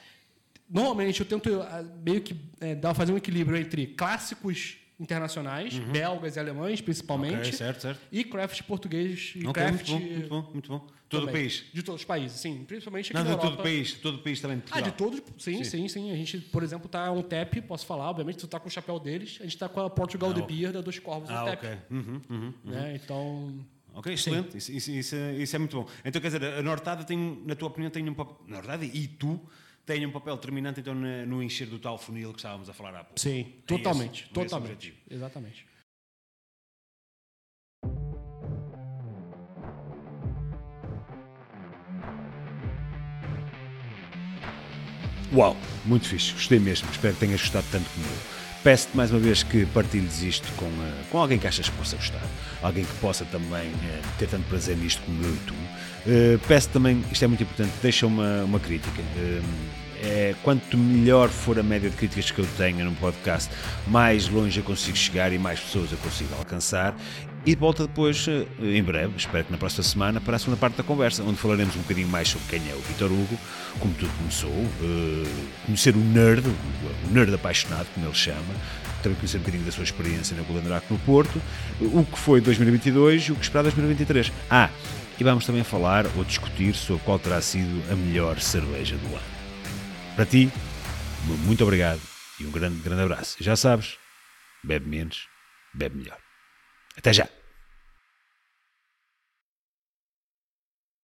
Normalmente eu tento ah, meio que é, dar, fazer um equilíbrio entre clássicos internacionais, belgas e alemães principalmente, Uhum. Ok, certo, certo. e craft português e Ok, craft muito bom, muito bom, muito bom. Todo o também. país. De todos os países, sim. Principalmente aqui Não, de todo o país, todo o país também de Ah, de todos, sim, sim, sim, A gente, por exemplo, tá um TEP, posso falar, obviamente, tu tá com o chapéu deles, a gente tá com a Portugal Ah, de. Beer da Dois Corvos Ah, no TEP. ok. Uhum, uhum. Né? Então, Ok, excelente. Isso, isso, isso, é- isso é muito bom. Então, quer dizer, a Nortada tem, na tua opinião, tem um papel. Nortada e tu têm um papel determinante então, na- no encher do tal funil que estávamos a falar há pouco. sim, É totalmente, esse- totalmente. Exatamente. Uau, muito fixe, gostei mesmo, espero que tenhas gostado tanto como eu. Peço-te mais uma vez que partilhes isto com, eh, com alguém que achas que possa gostar, alguém que possa também eh, ter tanto prazer nisto como eu e tu. Eh, peço também, isto é muito importante, deixa uma, uma crítica. É, quanto melhor for a média de críticas que eu tenho num podcast, mais longe eu consigo chegar e mais pessoas eu consigo alcançar. E volta depois, eh, em breve, espero que na próxima semana, para a segunda parte da conversa, onde falaremos um bocadinho mais sobre quem é o Vitor Hugo, como tudo começou, eh, conhecer o nerd, o nerd apaixonado, como ele chama, também conhecer um bocadinho da sua experiência na Golden Draco no Porto, o que foi 2022 e o que esperar 2023. Ah, e vamos também falar ou discutir sobre qual terá sido a melhor cerveja do ano. Para ti, muito obrigado e um grande, grande abraço. Já sabes, bebe menos, bebe melhor. Até já!